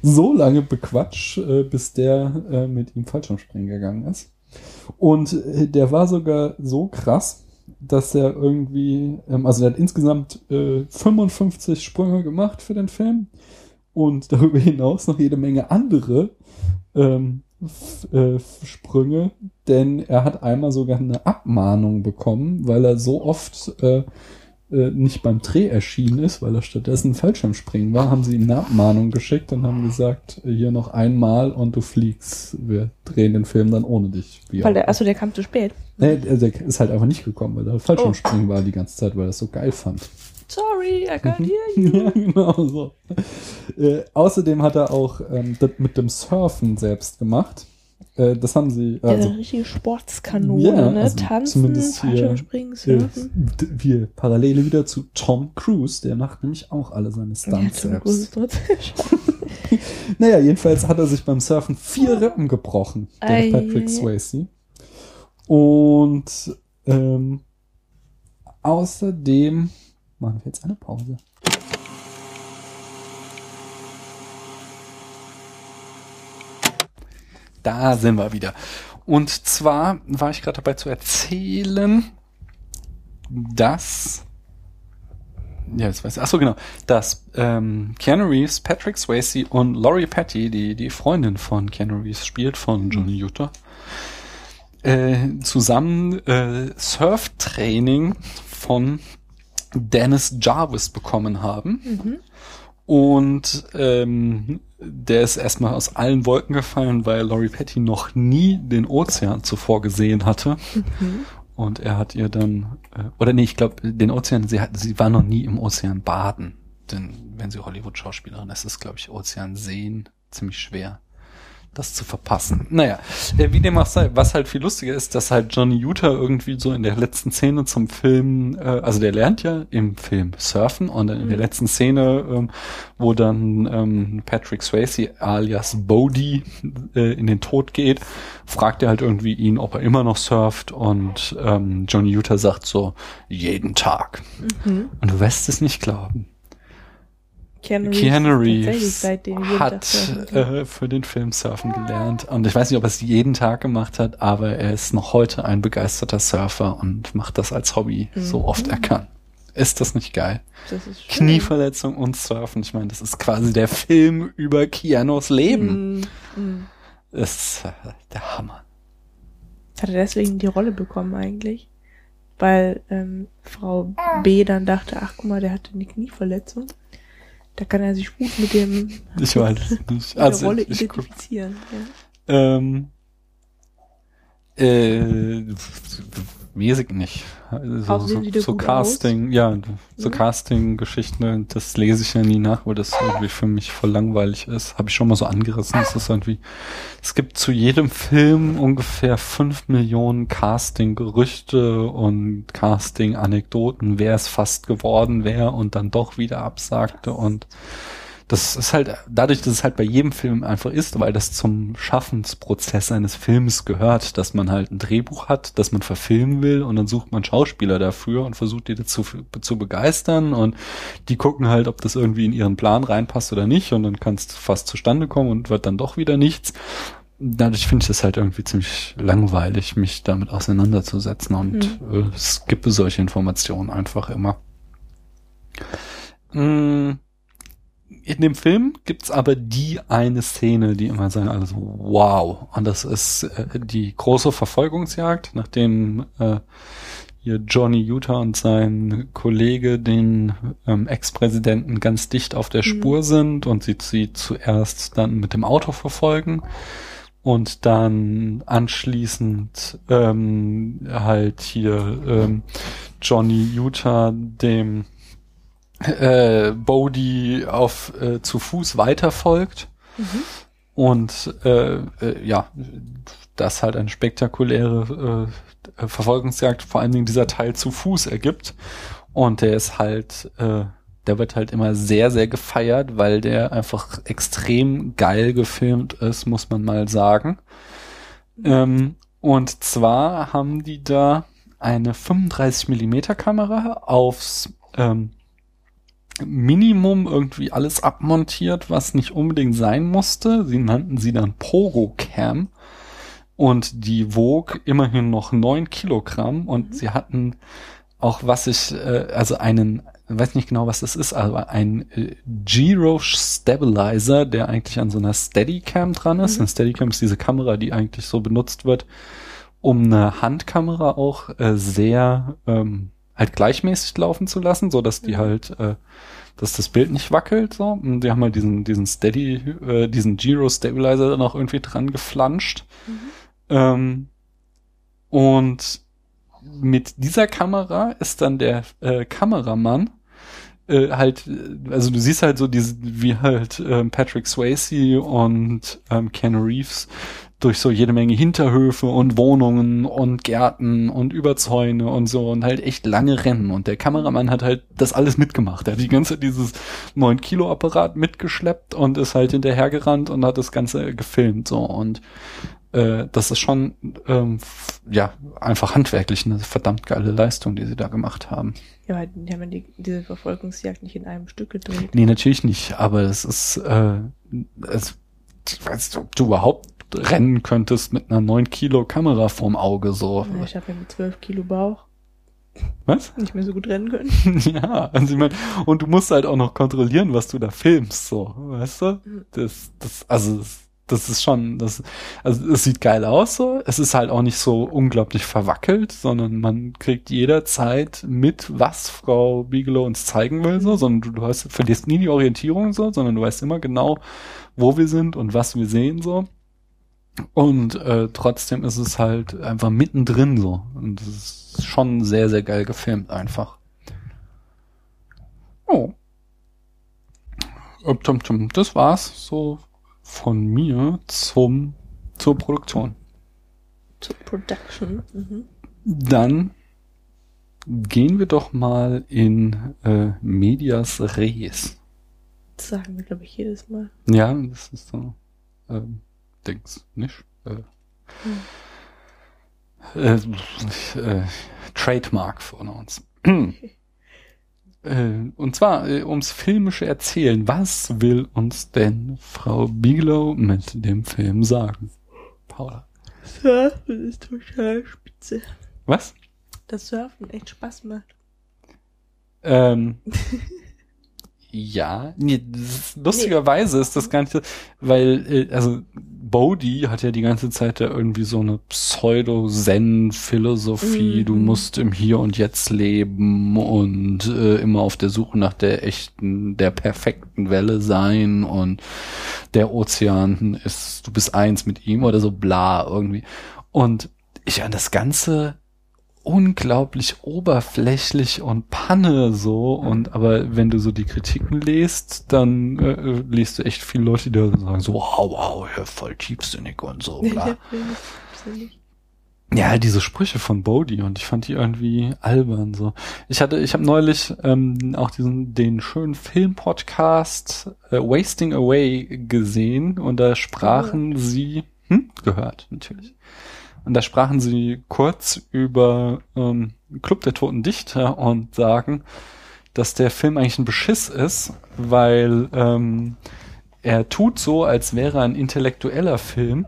So lange bequatscht, äh, bis der äh, mit ihm Fallschirmspringen gegangen ist. Und äh, der war sogar so krass, dass er irgendwie, ähm, also der hat insgesamt äh, 55 Sprünge gemacht für den Film und darüber hinaus noch jede Menge andere ähm, äh, Sprünge, denn er hat einmal sogar eine Abmahnung bekommen, weil er so oft äh, äh, nicht beim Dreh erschienen ist, weil er stattdessen Fallschirmspringen war, haben sie ihm eine Abmahnung geschickt und haben gesagt, hier noch einmal und du fliegst. Wir drehen den Film dann ohne dich. Wie Weil der, achso, der kam zu spät. Nee, der, der ist halt einfach nicht gekommen, weil er Fallschirmspringen war die ganze Zeit, weil er es so geil fand. Sorry, I can't hear you. [LAUGHS] ja, genau so. Äh, außerdem hat er auch ähm, das mit dem Surfen selbst gemacht. Äh, das haben sie, also eine richtige Sportskanone, Ja, ne? also Tanzen, zumindest hier, Fallschirmspringen, äh, Surfen. d- wir Parallele wieder zu Tom Cruise, der macht nämlich auch alle seine Ja, Stunts Tom selbst. [LAUGHS] Naja, jedenfalls hat er sich beim Surfen vier Rippen gebrochen, der Ei, Patrick. Swayze. Und ähm, außerdem machen wir jetzt eine Pause. Da sind wir wieder. Und zwar war ich gerade dabei zu erzählen, dass ja, jetzt weiß ich. Ach so, genau. Dass ähm, Keanu Reeves, Patrick Swayze und Laurie Patty, die die Freundin von Keanu Reeves spielt, von Johnny Utah, äh, zusammen äh, Surftraining von Dennis Jarvis bekommen haben. Und ähm, der ist erstmal aus allen Wolken gefallen, weil Laurie Patty noch nie den Ozean zuvor gesehen hatte. Und er hat ihr dann, äh, oder nee, ich glaube, den Ozean, sie hat, sie war noch nie im Ozean baden. Denn wenn sie Hollywood-Schauspielerin ist, ist, glaube ich, Ozean sehen ziemlich schwer, das zu verpassen. Naja, äh, wie dem auch sei, was halt viel lustiger ist, dass halt Johnny Utah irgendwie so in der letzten Szene zum Film, äh, also der lernt ja im Film surfen und dann in der letzten Szene, ähm, wo dann ähm, Patrick Swayze alias Bodie äh, in den Tod geht, fragt er halt irgendwie ihn, ob er immer noch surft und ähm, Johnny Utah sagt so, jeden Tag. Und du wirst es nicht glauben. Keanu Keanu Reeves jeden Tag hat äh, für den Film Surfen gelernt. Und ich weiß nicht, ob er es jeden Tag gemacht hat, aber er ist noch heute ein begeisterter Surfer und macht das als Hobby so oft er kann. Ist das nicht geil? das ist schön. Knieverletzung und Surfen. Ich meine, das ist quasi der Film über Keanos Leben. Mm. Das ist äh, der Hammer. Hat er deswegen die Rolle bekommen eigentlich? Weil ähm, Frau B dann dachte, ach guck mal, der hatte eine Knieverletzung. Da kann er sich gut mit dem Ich weiß nicht. Also, der Rolle ich identifizieren. Ja. ähm, äh, ich nicht. Also, so, so gut Casting, ja, so Mhm. Casting-Geschichten, das lese ich ja nie nach, weil das irgendwie für mich voll langweilig ist. Habe ich schon mal so angerissen. Es ist irgendwie, es gibt zu jedem Film ungefähr fünf Millionen Casting-Gerüchte und Casting-Anekdoten, wer es fast geworden wäre und dann doch wieder absagte und das ist halt, dadurch, dass es halt bei jedem Film einfach ist, weil das zum Schaffensprozess eines Films gehört, dass man halt ein Drehbuch hat, das man verfilmen will und dann sucht man Schauspieler dafür und versucht die dazu zu begeistern und die gucken halt, ob das irgendwie in ihren Plan reinpasst oder nicht und dann kann es fast zustande kommen und wird dann doch wieder nichts. Dadurch finde ich es halt irgendwie ziemlich langweilig, mich damit auseinanderzusetzen und äh, skippe solche Informationen einfach immer. Mm, in dem Film gibt's aber die eine Szene, die immer sagen alles wow. Und das ist äh, die große Verfolgungsjagd, nachdem äh, hier Johnny Utah und sein Kollege den ähm, Ex-Präsidenten ganz dicht auf der Spur sind und sie sie zuerst dann mit dem Auto verfolgen und dann anschließend ähm, halt hier ähm, Johnny Utah dem äh, Bodie auf äh, zu Fuß weiterfolgt. Und äh, äh, ja das halt eine spektakuläre äh, Verfolgungsjagd vor allen Dingen dieser Teil zu Fuß ergibt. Und der ist halt äh, der wird halt immer sehr sehr gefeiert weil der einfach extrem geil gefilmt ist muss man mal sagen. Ähm, und zwar haben die da eine 35 Millimeter Kamera aufs ähm, Minimum irgendwie alles abmontiert, was nicht unbedingt sein musste. Sie nannten sie dann Pogo Cam und die wog immerhin noch neun Kilogramm und sie hatten auch was ich, äh, also einen, weiß nicht genau was das ist, aber ein äh, Gyro Stabilizer, der eigentlich an so einer Steadicam dran ist. Eine Steadicam ist diese Kamera, die eigentlich so benutzt wird, um eine Handkamera auch äh, sehr ähm, halt gleichmäßig laufen zu lassen, so dass die halt, äh, dass das Bild nicht wackelt, so. Und die haben halt diesen, diesen Steady, äh, diesen Gyro Stabilizer dann auch irgendwie dran geflanscht. Ähm, und mit dieser Kamera ist dann der äh, Kameramann äh, halt, also du siehst halt so diese, wie halt ähm, Patrick Swayze und ähm, Ken Reeves durch so jede Menge Hinterhöfe und Wohnungen und Gärten und Überzäune und so und halt echt lange Rennen. Und der Kameramann hat halt das alles mitgemacht. Er hat die ganze dieses 9 Kilo Apparat mitgeschleppt und ist halt hinterhergerannt und hat das Ganze gefilmt so und äh, das ist schon ähm, ja einfach handwerklich eine verdammt geile Leistung, die sie da gemacht haben. Ja, aber die haben die, diese Verfolgungsjagd nicht in einem Stück gedreht. Nee, natürlich nicht, aber es ist, äh, es, ich weiß nicht, ob du überhaupt rennen könntest mit einer 9 Kilo Kamera vorm Auge so. Ja, ich habe ja mit 12 Kilo Bauch Was? nicht mehr so gut rennen können. [LAUGHS] ja, also ich meine, und du musst halt auch noch kontrollieren, was du da filmst, so, weißt du? Das, das, also, das, das ist schon, das, also es sieht geil aus, so. Es ist halt auch nicht so unglaublich verwackelt, sondern man kriegt jederzeit mit, was Frau Bigelow uns zeigen will, so, sondern du, du hast, verlierst nie die Orientierung, so, sondern du weißt immer genau, wo wir sind und was wir sehen, so. Und äh, trotzdem ist es halt einfach mittendrin so. Und es ist schon sehr, sehr geil gefilmt einfach. Oh. Das war's so von mir zum zur Produktion. Zur Production. Mhm. Dann gehen wir doch mal in äh, Medias Res. Das sagen wir, glaube ich, jedes Mal. Ja, das ist so ähm, Dings, nicht? Äh, äh, äh, Trademark von uns. [CLEARS THROAT] Äh, Und zwar äh, ums filmische Erzählen. Was will uns denn Frau Bigelow mit dem Film sagen? Paula. Surfen ist total spitze. Was? Das Surfen echt Spaß macht. Ähm, [LAUGHS] ja, nee, ist, lustigerweise ist das gar nicht so, weil, äh, also Bodhi hat ja die ganze Zeit da irgendwie so eine Pseudo-Zen-Philosophie, du musst im Hier und Jetzt leben und äh, immer auf der Suche nach der echten, der perfekten Welle sein und der Ozean ist, du bist eins mit ihm oder so bla irgendwie. Und ich an das Ganze unglaublich oberflächlich und Panne so und aber wenn du so die Kritiken liest, dann äh, äh, liest du echt viele Leute, die da sagen so wow, wow, ja, voll tiefsinnig und so bla. [LAUGHS] Ja, diese Sprüche von Bodhi und ich fand die irgendwie albern so. Ich hatte, ich habe neulich ähm, auch diesen den schönen Filmpodcast äh, Wasting Away gesehen und da sprachen sie hm, gehört natürlich. Und da sprachen sie kurz über ähm, Club der Toten Dichter und sagen, dass der Film eigentlich ein Beschiss ist, weil ähm, er tut so, als wäre er ein intellektueller Film,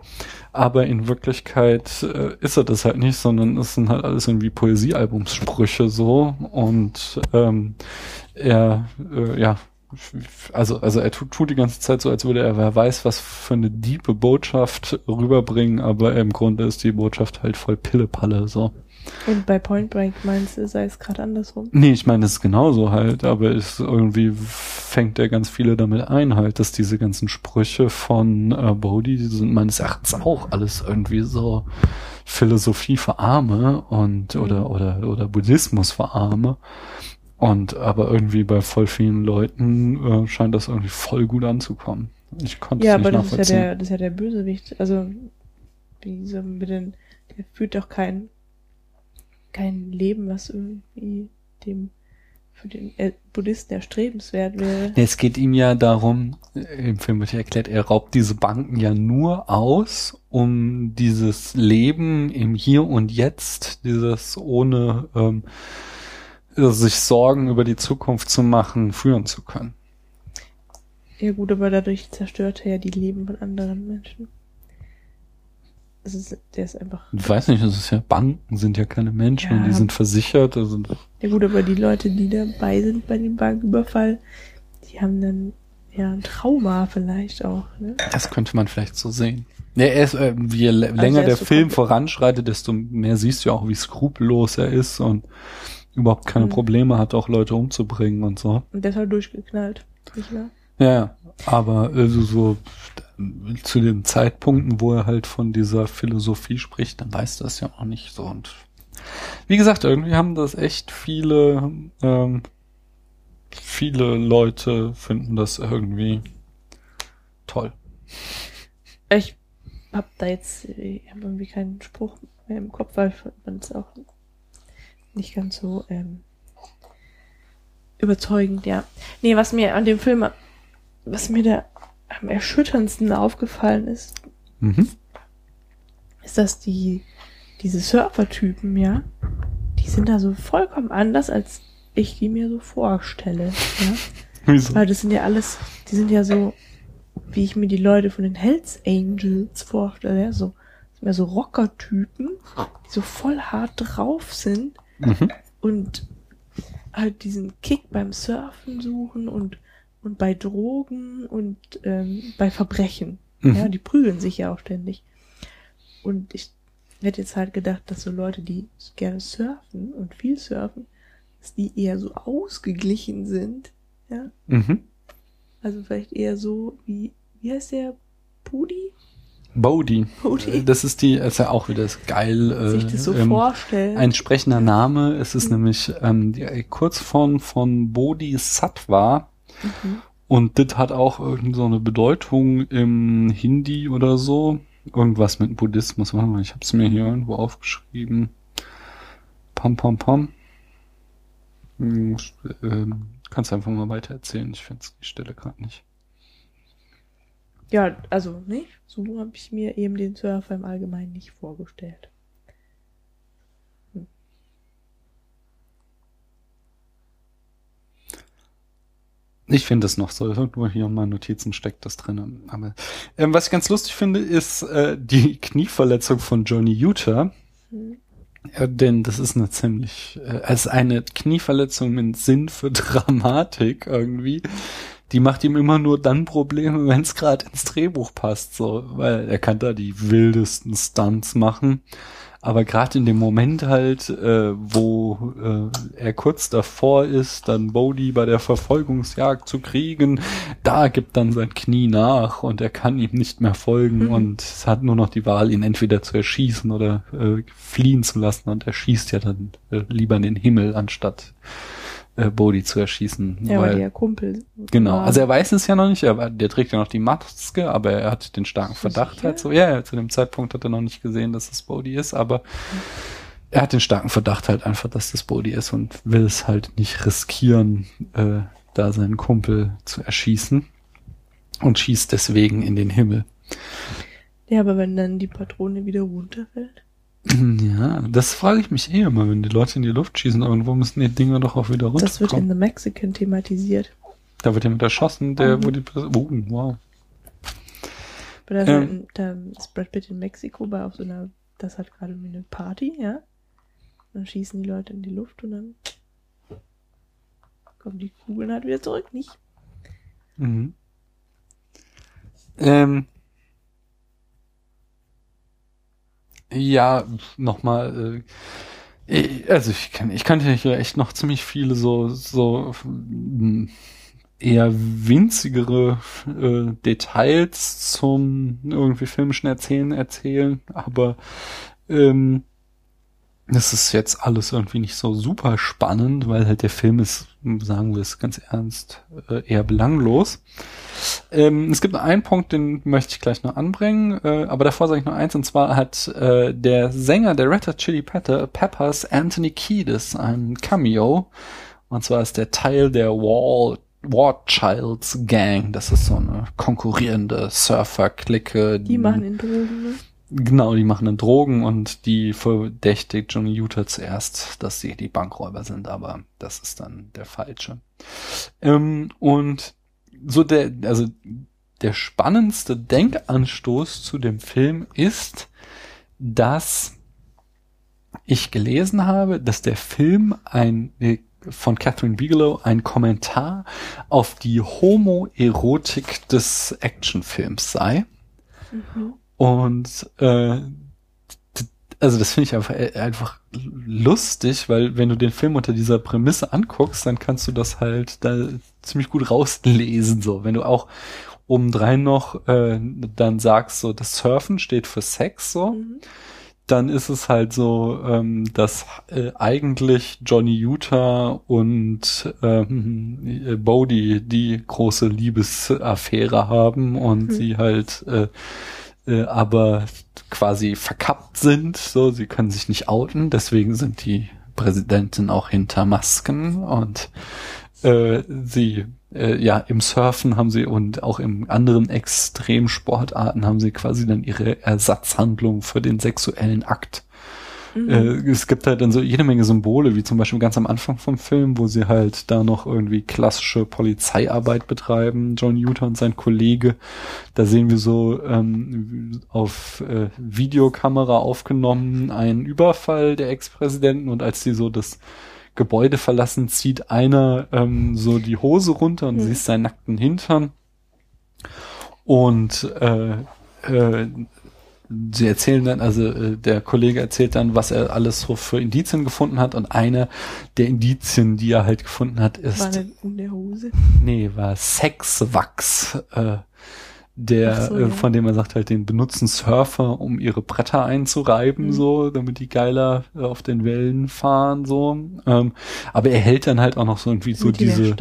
aber in Wirklichkeit äh, ist er das halt nicht, sondern es sind halt alles irgendwie Poesiealbumssprüche so und ähm, er äh, ja Also, also er tut, tut die ganze Zeit so, als würde er, wer weiß, was für eine diepe Botschaft rüberbringen, aber im Grunde ist die Botschaft halt voll Pillepalle, so. Und bei Point Break meinst du, sei es gerade andersrum? Nee, ich meine, es ist genauso halt, aber es irgendwie fängt er ganz viele damit ein, halt, dass diese ganzen Sprüche von äh, Bodhi, die sind meines Erachtens auch alles irgendwie so Philosophie für Arme und Mhm. oder oder oder Buddhismus für Arme. Und aber irgendwie bei voll vielen Leuten äh, scheint das irgendwie voll gut anzukommen. Ich konnte Ja, es nicht aber das ist ja der, das ist ja der Bösewicht. Also, wie so mit den, der führt doch kein, kein Leben, was irgendwie dem, für den äh, Buddhisten erstrebenswert wäre. Es geht ihm ja darum, äh, im Film wird ja erklärt, er raubt diese Banken ja nur aus, um dieses Leben im Hier und Jetzt, dieses ohne ähm, sich Sorgen über die Zukunft zu machen, führen zu können. Ja gut, aber dadurch zerstört er ja die Leben von anderen Menschen. Das ist, der ist einfach. Ich weiß nicht, das ist ja Banken sind ja keine Menschen, Ja. die sind versichert. Also, Ja gut, aber die Leute, die dabei sind bei dem Banküberfall, die haben dann ja ein Trauma vielleicht auch, ne? das könnte man vielleicht so sehen. Ja, er ist, äh, je lä- länger er der Film voranschreitet, desto mehr siehst du auch, wie skrupellos er ist und überhaupt keine Mhm. Probleme hat, auch Leute umzubringen und so. Und der ist halt durchgeknallt, nicht wahr? Ja, aber also so zu den Zeitpunkten, wo er halt von dieser Philosophie spricht, dann weiß das ja auch nicht so. Und wie gesagt, irgendwie haben das echt viele, ähm, viele Leute finden das irgendwie toll. Ich hab da jetzt, ich habe irgendwie keinen Spruch mehr im Kopf, weil man es auch nicht ganz so ähm, überzeugend, ja. Nee, was mir an dem Film, was mir da am erschütterndsten aufgefallen ist, Mhm. ist, dass die, diese Surfer-Typen, ja, die sind da so vollkommen anders, als ich die mir so vorstelle, ja. [LAUGHS] Wieso? Weil das sind ja alles, die sind ja so, wie ich mir die Leute von den Hells Angels vorstelle, ja, so, sind ja so Rocker-Typen, die so voll hart drauf sind Mhm. und halt diesen Kick beim Surfen suchen und, und bei Drogen und ähm, bei Verbrechen. Mhm. Ja, die prügeln sich ja auch ständig. Und ich hätte jetzt halt gedacht, dass so Leute, die gerne surfen und viel surfen, dass die eher so ausgeglichen sind. Ja, Mhm. also vielleicht eher so wie, wie heißt der? Pudi? Bodhi. Bodhi. Das ist die, ist ja auch wieder das geil. Äh, Sich das so ähm, vorstellen. Ein sprechender Name. Es ist nämlich ähm, die Kurzform von Bodhisattva. Mhm. Und das hat auch irgend so eine Bedeutung im Hindi oder so. Irgendwas mit Buddhismus. Warte mal, ich habe es mir hier irgendwo aufgeschrieben. Pam, pam, pam. Hm, ähm, kannst einfach mal weiter erzählen. Ich finde die Stelle gerade nicht. Ja, also, ne? So habe ich mir eben den Surfer im Allgemeinen nicht vorgestellt. Ich finde es noch so. Irgendwo hier in meinen Notizen steckt das drin. Aber ähm, was ich ganz lustig finde, ist äh, die Knieverletzung von Johnny Utah. Hm. Ja, denn das ist eine ziemlich, äh, ist eine Knieverletzung mit Sinn für Dramatik irgendwie. Die macht ihm immer nur dann Probleme, [LAUGHS] wenn es gerade ins Drehbuch passt, so, weil er kann da die wildesten Stunts machen. Aber gerade in dem Moment halt, äh, wo äh, er kurz davor ist, dann Bodhi bei der Verfolgungsjagd zu kriegen, da gibt dann sein Knie nach und er kann ihm nicht mehr folgen Mhm. und es hat nur noch die Wahl, ihn entweder zu erschießen oder äh, fliehen zu lassen und er schießt ja dann äh, lieber in den Himmel, anstatt äh, Bodhi zu erschießen. Ja, weil weil, ja Kumpel. Genau, waren. also er weiß es ja noch nicht, er, der trägt ja noch die Maske, aber er hat den starken Verdacht sicher? halt so. Ja, ja, zu dem Zeitpunkt hat er noch nicht gesehen, dass es Bodhi ist, aber er hat den starken Verdacht halt einfach, dass das Bodhi ist und will es halt nicht riskieren, äh, da seinen Kumpel zu erschießen und schießt deswegen in den Himmel. Ja, aber wenn dann die Patrone wieder runterfällt. Ja, das frage ich mich eh immer, wenn die Leute in die Luft schießen, irgendwo müssen die Dinger doch auch wieder Das wird in. The Mexican thematisiert. Da wird jemand erschossen, der, Mhm. wo die, oh, wow. Aber da, Ähm. da ist Brad Pitt in Mexiko bei auf so einer, das hat gerade wie eine Party, ja. Dann schießen die Leute in die Luft und dann kommen die Kugeln halt wieder zurück, nicht? Mhm. Ähm, ja, nochmal, äh, also ich kann, ich kannte hier echt noch ziemlich viele so, so mm, eher winzigere äh, Details zum irgendwie filmischen Erzählen erzählen, aber ähm, das ist jetzt alles irgendwie nicht so super spannend, weil halt der Film ist, sagen wir es ganz ernst, äh, eher belanglos. Ähm, es gibt noch einen Punkt, den möchte ich gleich noch anbringen, äh, aber davor sage ich nur eins, und zwar hat äh, der Sänger der Red Hot Chili Peppers, Anthony Kiedis, ein Cameo, und zwar ist der Teil der Wall War Childs Gang, das ist so eine konkurrierende Surfer-Clique. Die machen in Drogen, ne? Genau, die machen dann Drogen und die verdächtigt Johnny Utah zuerst, dass sie die Bankräuber sind, aber das ist dann der falsche. Ähm, und so der, also der spannendste Denkanstoß zu dem Film ist, dass ich gelesen habe, dass der Film ein von Catherine Bigelow ein Kommentar auf die Homoerotik des Actionfilms sei. Mhm. Und äh, also das finde ich einfach, äh, einfach lustig, weil wenn du den Film unter dieser Prämisse anguckst, dann kannst du das halt da ziemlich gut rauslesen. So, wenn du auch obendrein noch äh, dann sagst, so das Surfen steht für Sex, so, mhm. dann ist es halt so, ähm, dass äh, eigentlich Johnny Utah und ähm, äh, Bodie die große Liebesaffäre haben und mhm. sie halt äh, äh, aber quasi verkappt sind, so sie können sich nicht outen, deswegen sind die Präsidentin auch hinter Masken und äh, sie äh, ja im Surfen haben sie und auch im anderen Extremsportarten haben sie quasi dann ihre Ersatzhandlung für den sexuellen Akt Mhm. Äh, es gibt halt dann so jede Menge Symbole, wie zum Beispiel ganz am Anfang vom Film, wo sie halt da noch irgendwie klassische Polizeiarbeit betreiben, John Utah und sein Kollege. Da sehen wir so ähm, auf äh, Videokamera aufgenommen einen Überfall der Ex-Präsidenten und als die so das Gebäude verlassen, zieht einer ähm, so die Hose runter und mhm. siehst seinen nackten Hintern. Und äh, äh, sie erzählen dann, also äh, der Kollege erzählt dann, was er alles so für Indizien gefunden hat und eine der Indizien, die er halt gefunden hat, ist. War in der Hose? Nee, war Sexwachs. Äh, der, so, äh, ja. von dem er sagt halt, den benutzen Surfer, um ihre Bretter einzureiben, mhm. so, damit die geiler äh, auf den Wellen fahren, so. Ähm, aber er hält dann halt auch noch so irgendwie so die diese,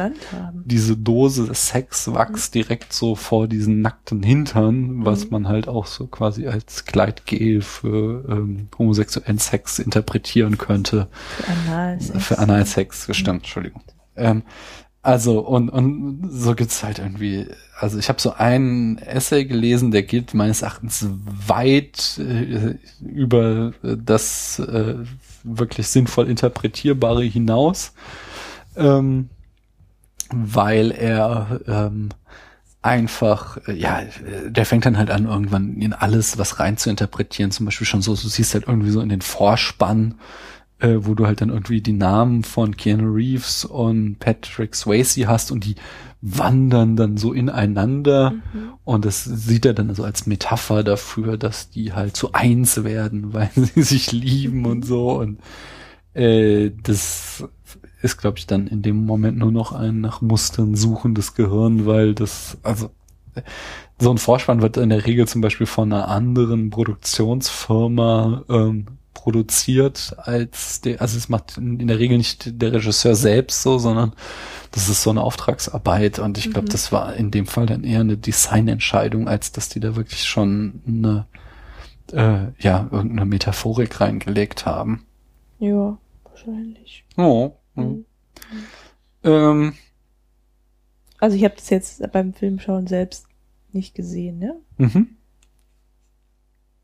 diese Dose Sexwachs mhm. direkt so vor diesen nackten Hintern, was mhm. man halt auch so quasi als Gleitgel für ähm, homosexuellen Sex interpretieren könnte. Für Analsex. Für Analsex, gestimmt, Entschuldigung. Ähm, also und und so gibt's halt irgendwie. Also ich habe so einen Essay gelesen, der geht meines Erachtens weit äh, über das äh, wirklich sinnvoll interpretierbare hinaus, ähm, weil er ähm, einfach, äh, ja, der fängt dann halt an, irgendwann in alles was rein zu interpretieren. Zum Beispiel schon so, du siehst halt irgendwie so in den Vorspann äh, wo du halt dann irgendwie die Namen von Keanu Reeves und Patrick Swayze hast und die wandern dann so ineinander mhm. und das sieht er dann so als Metapher dafür, dass die halt zu eins werden, [LAUGHS] weil sie sich lieben und so und äh, das ist, glaube ich, dann in dem Moment nur noch ein nach Mustern suchendes Gehirn, weil das, also so ein Vorspann wird in der Regel zum Beispiel von einer anderen Produktionsfirma ähm, produziert als der, also es macht in der Regel nicht der Regisseur selbst so, sondern das ist so eine Auftragsarbeit und ich glaube, mhm. das war in dem Fall dann eher eine Designentscheidung, als dass die da wirklich schon eine, äh, ja, irgendeine Metaphorik reingelegt haben. Ja, wahrscheinlich. Oh. Mhm. mhm. Ähm, also ich habe das jetzt beim Filmschauen selbst nicht gesehen, ne? Mhm.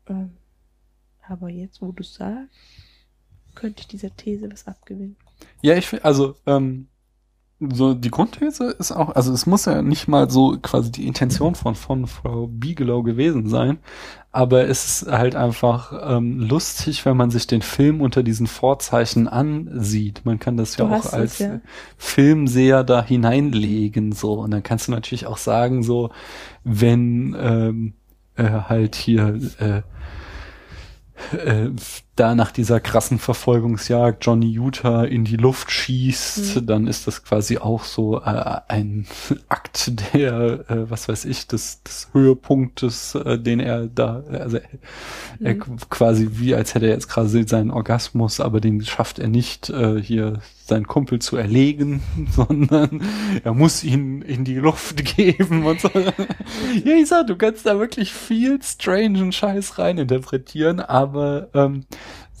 Ähm, aber jetzt, wo du sagst, könnte ich dieser These was abgewinnen. Ja, ich finde, also, ähm, so die Grundthese ist auch, also es muss ja nicht mal so quasi die Intention von, von Frau Bigelow gewesen sein, aber es ist halt einfach ähm, lustig, wenn man sich den Film unter diesen Vorzeichen ansieht. Man kann das ja Du auch als es, ja. Filmseher da hineinlegen so und dann kannst du natürlich auch sagen so, wenn ähm, äh, halt hier äh, w da nach dieser krassen Verfolgungsjagd Johnny Utah in die Luft schießt, dann ist das quasi auch so äh, ein [LAUGHS] Akt der, äh, was weiß ich, des, des Höhepunktes, äh, den er da, also er quasi wie als hätte er jetzt gerade seinen Orgasmus, aber den schafft er nicht, äh, hier seinen Kumpel zu erlegen, [LAUGHS] sondern er muss ihn in die Luft [LAUGHS] geben und so. ja, ich sag, du kannst da wirklich viel strangen Scheiß reininterpretieren, aber ähm,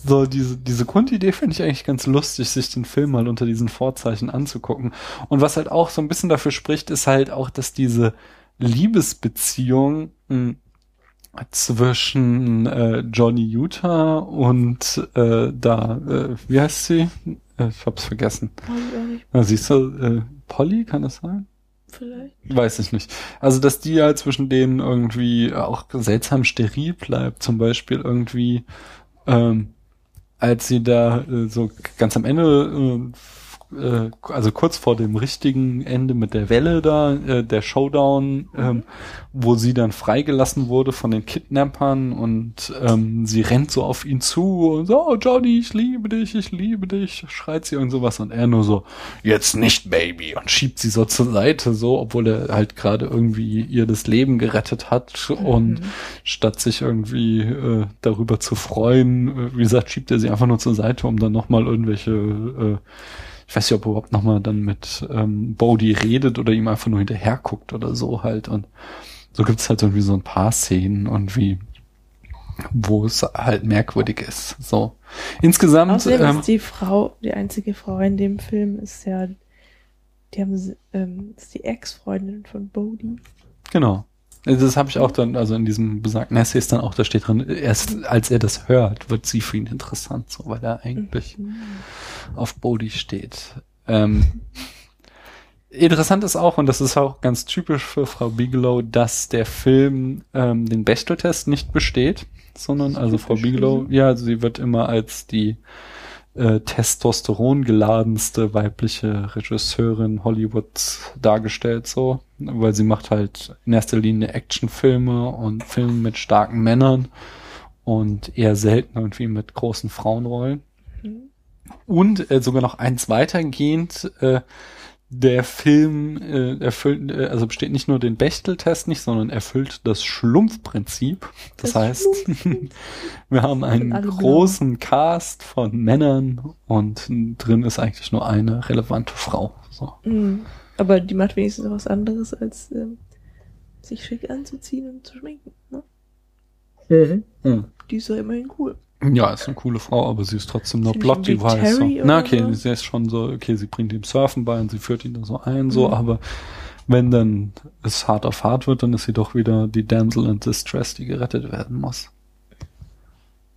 so diese, diese Grundidee finde ich eigentlich ganz lustig, sich den Film mal unter diesen Vorzeichen anzugucken. Und was halt auch so ein bisschen dafür spricht, ist halt auch, dass diese Liebesbeziehung mh, zwischen äh, Johnny Utah und äh, da, äh, wie heißt sie? Äh, ich hab's vergessen. Na, siehst du, äh, Polly, kann das sein? vielleicht. Weiß ich nicht. Also, dass die ja zwischen denen irgendwie auch seltsam steril bleibt, zum Beispiel irgendwie, ähm, als sie da äh, so ganz am Ende, äh, äh, also kurz vor dem richtigen Ende mit der Welle da, äh, der Showdown, ähm, wo sie dann freigelassen wurde von den Kidnappern und ähm, sie rennt so auf ihn zu und so, oh Johnny, ich liebe dich, ich liebe dich, schreit sie und sowas und er nur so, jetzt nicht, Baby, und schiebt sie so zur Seite, so, obwohl er halt gerade irgendwie ihr das Leben gerettet hat und statt sich irgendwie äh, darüber zu freuen, äh, wie gesagt, schiebt er sie einfach nur zur Seite, um dann nochmal irgendwelche, äh, ich weiß nicht, ob er überhaupt nochmal dann mit ähm, Bodhi redet oder ihm einfach nur hinterher guckt oder so halt und so gibt's halt irgendwie so ein paar Szenen und wie wo es halt merkwürdig ist. So. Insgesamt, Außerdem ähm, ist die Frau, die einzige Frau in dem Film, ist ja, die haben, sie- ähm, ist die Ex-Freundin von Bodhi. Genau. Also Das habe ich auch dann, also in diesem besagten Essay ist dann auch, da steht drin, erst als er das hört, wird sie für ihn interessant, so, weil er eigentlich auf Bodhi steht. Ähm, interessant ist auch, und das ist auch ganz typisch für Frau Bigelow, dass der Film ähm, den Bechteltest nicht besteht, sondern also Frau Bigelow, ja, sie wird immer als die äh, Testosteron geladenste weibliche Regisseurin Hollywoods dargestellt, so, weil sie macht halt in erster Linie Actionfilme und Filme mit starken Männern und eher selten irgendwie mit großen Frauenrollen. Und äh, sogar noch eins weitergehend, äh, der Film äh, erfüllt, äh, also besteht nicht nur den Bechteltest nicht, sondern erfüllt das Schlumpfprinzip. Das, Das heißt, [LAUGHS] wir haben einen alle blau. großen Cast von Männern und drin ist eigentlich nur eine relevante Frau. So. Mhm. Aber die macht wenigstens was anderes, als ähm, sich schick anzuziehen und zu schminken. Ne? Hm. Die ist ja immerhin cool. Ja, ist eine coole Frau, aber sie ist trotzdem nur Plot Device. So. Na, okay, so? sie ist schon so, okay, sie bringt ihm Surfen bei und sie führt ihn da so ein, so, Mhm. aber wenn dann es hart auf hart wird, dann ist sie doch wieder die Damsel in Distress, die gerettet werden muss.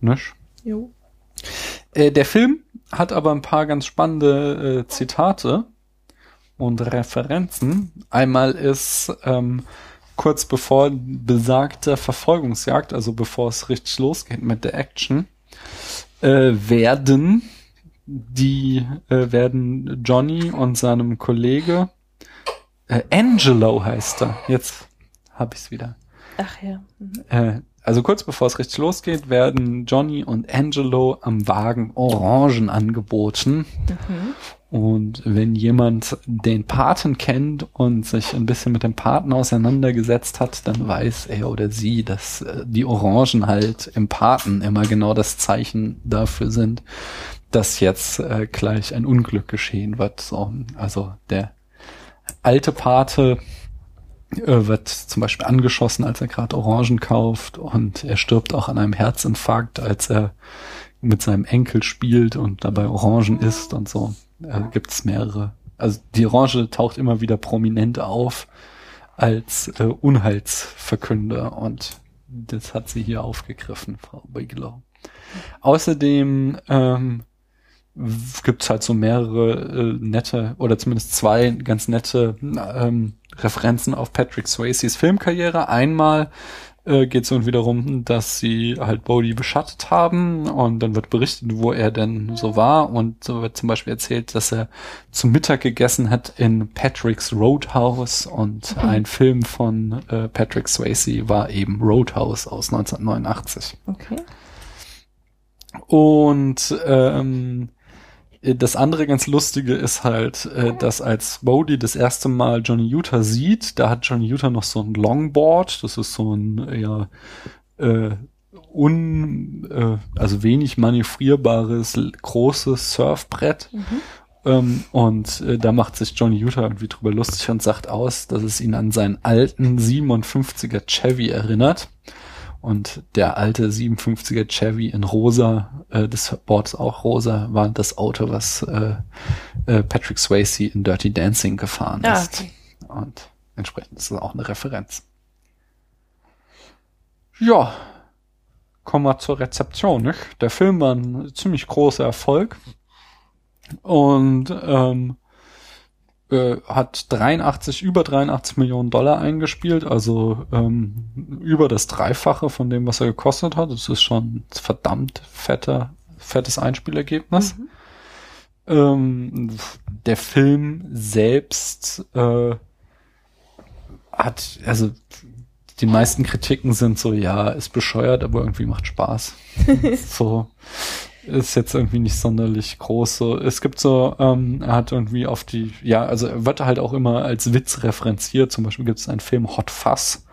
Nicht? Jo. Äh, der Film hat aber ein paar ganz spannende äh, Zitate und Referenzen. Einmal ist ähm, kurz bevor besagte Verfolgungsjagd, also bevor es richtig losgeht mit der Action, äh, werden die äh, werden Johnny und seinem Kollege äh, Angelo heißt er. Jetzt hab ich's wieder. Ach ja. Mhm. Äh, also kurz bevor es richtig losgeht, werden Johnny und Angelo am Wagen Orangen angeboten. Und wenn jemand den Paten kennt und sich ein bisschen mit dem Paten auseinandergesetzt hat, dann weiß er oder sie, dass äh, die Orangen halt im Paten immer genau das Zeichen dafür sind, dass jetzt äh, gleich ein Unglück geschehen wird. So, also der alte Pate äh, wird zum Beispiel angeschossen, als er gerade Orangen kauft und er stirbt auch an einem Herzinfarkt, als er mit seinem Enkel spielt und dabei Orangen isst und so. Äh, Gibt es mehrere. Also die Orange taucht immer wieder prominent auf als äh, Unheilsverkünder und das hat sie hier aufgegriffen, Frau Bigelow. Außerdem ähm, gibt es halt so mehrere äh, nette oder zumindest zwei ganz nette ähm, Referenzen auf Patrick Swayzes Filmkarriere. Einmal äh, geht es irgendwie darum, dass sie halt Bodhi beschattet haben und dann wird berichtet, wo er denn so war und so wird zum Beispiel erzählt, dass er zum Mittag gegessen hat in Patrick's Roadhouse und Mhm. ein Film von äh, Patrick Swayze war eben Roadhouse aus 1989. Okay. Und ähm, das andere ganz Lustige ist halt, äh, dass als Bodhi das erste Mal Johnny Utah sieht, da hat Johnny Utah noch so ein Longboard, das ist so ein ja äh, un, äh, also wenig manövrierbares großes Surfbrett. Ähm, und äh, da macht sich Johnny Utah irgendwie drüber lustig und sagt aus, dass es ihn an seinen alten 57er Chevy erinnert. Und der alte 57er Chevy in rosa, äh, das Board ist auch rosa, war das Auto, was äh, äh, Patrick Swayze in Dirty Dancing gefahren Ah, ist. okay. Und entsprechend ist das auch eine Referenz. Ja, kommen wir zur Rezeption. Nicht? Der Film war ein ziemlich großer Erfolg und ähm, äh, hat 83, über 83 Millionen Dollar eingespielt, also ähm, über das Dreifache von dem, was er gekostet hat. Das ist schon ein verdammt fetter, fettes Einspielergebnis. Ähm, der Film selbst äh, hat, also die meisten Kritiken sind so, ja, ist bescheuert, aber irgendwie macht Spaß. [LAUGHS] so ist jetzt irgendwie nicht sonderlich groß. So, es gibt so, ähm, er hat irgendwie auf die, ja, also er wird halt auch immer als Witz referenziert. Zum Beispiel gibt es einen Film Hot Fuzz.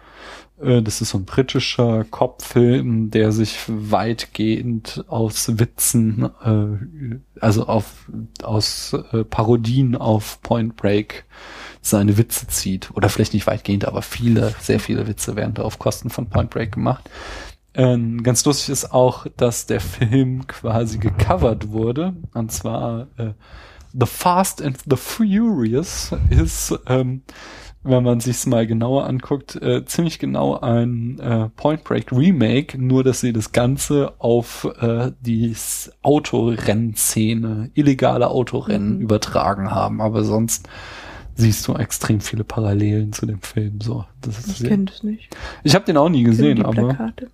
Äh, Das ist so ein britischer Cop-Film, der sich weitgehend aus Witzen, äh, also auf, aus äh, Parodien auf Point Break seine Witze zieht. Oder vielleicht nicht weitgehend, aber viele, sehr viele Witze werden da auf Kosten von Point Break gemacht. Ähm, ganz lustig ist auch, dass der Film quasi gecovert wurde. Und zwar äh, The Fast and the Furious ist, ähm, wenn man sich's mal genauer anguckt, äh, ziemlich genau ein äh, Point Break Remake, nur dass sie das Ganze auf äh, die Autorennszene, illegale Autorennen Mhm. übertragen haben. Aber sonst siehst du extrem viele Parallelen zu dem Film. So, das ist Ich kenne das nicht. ich habe den auch nie gesehen, die aber Plakate.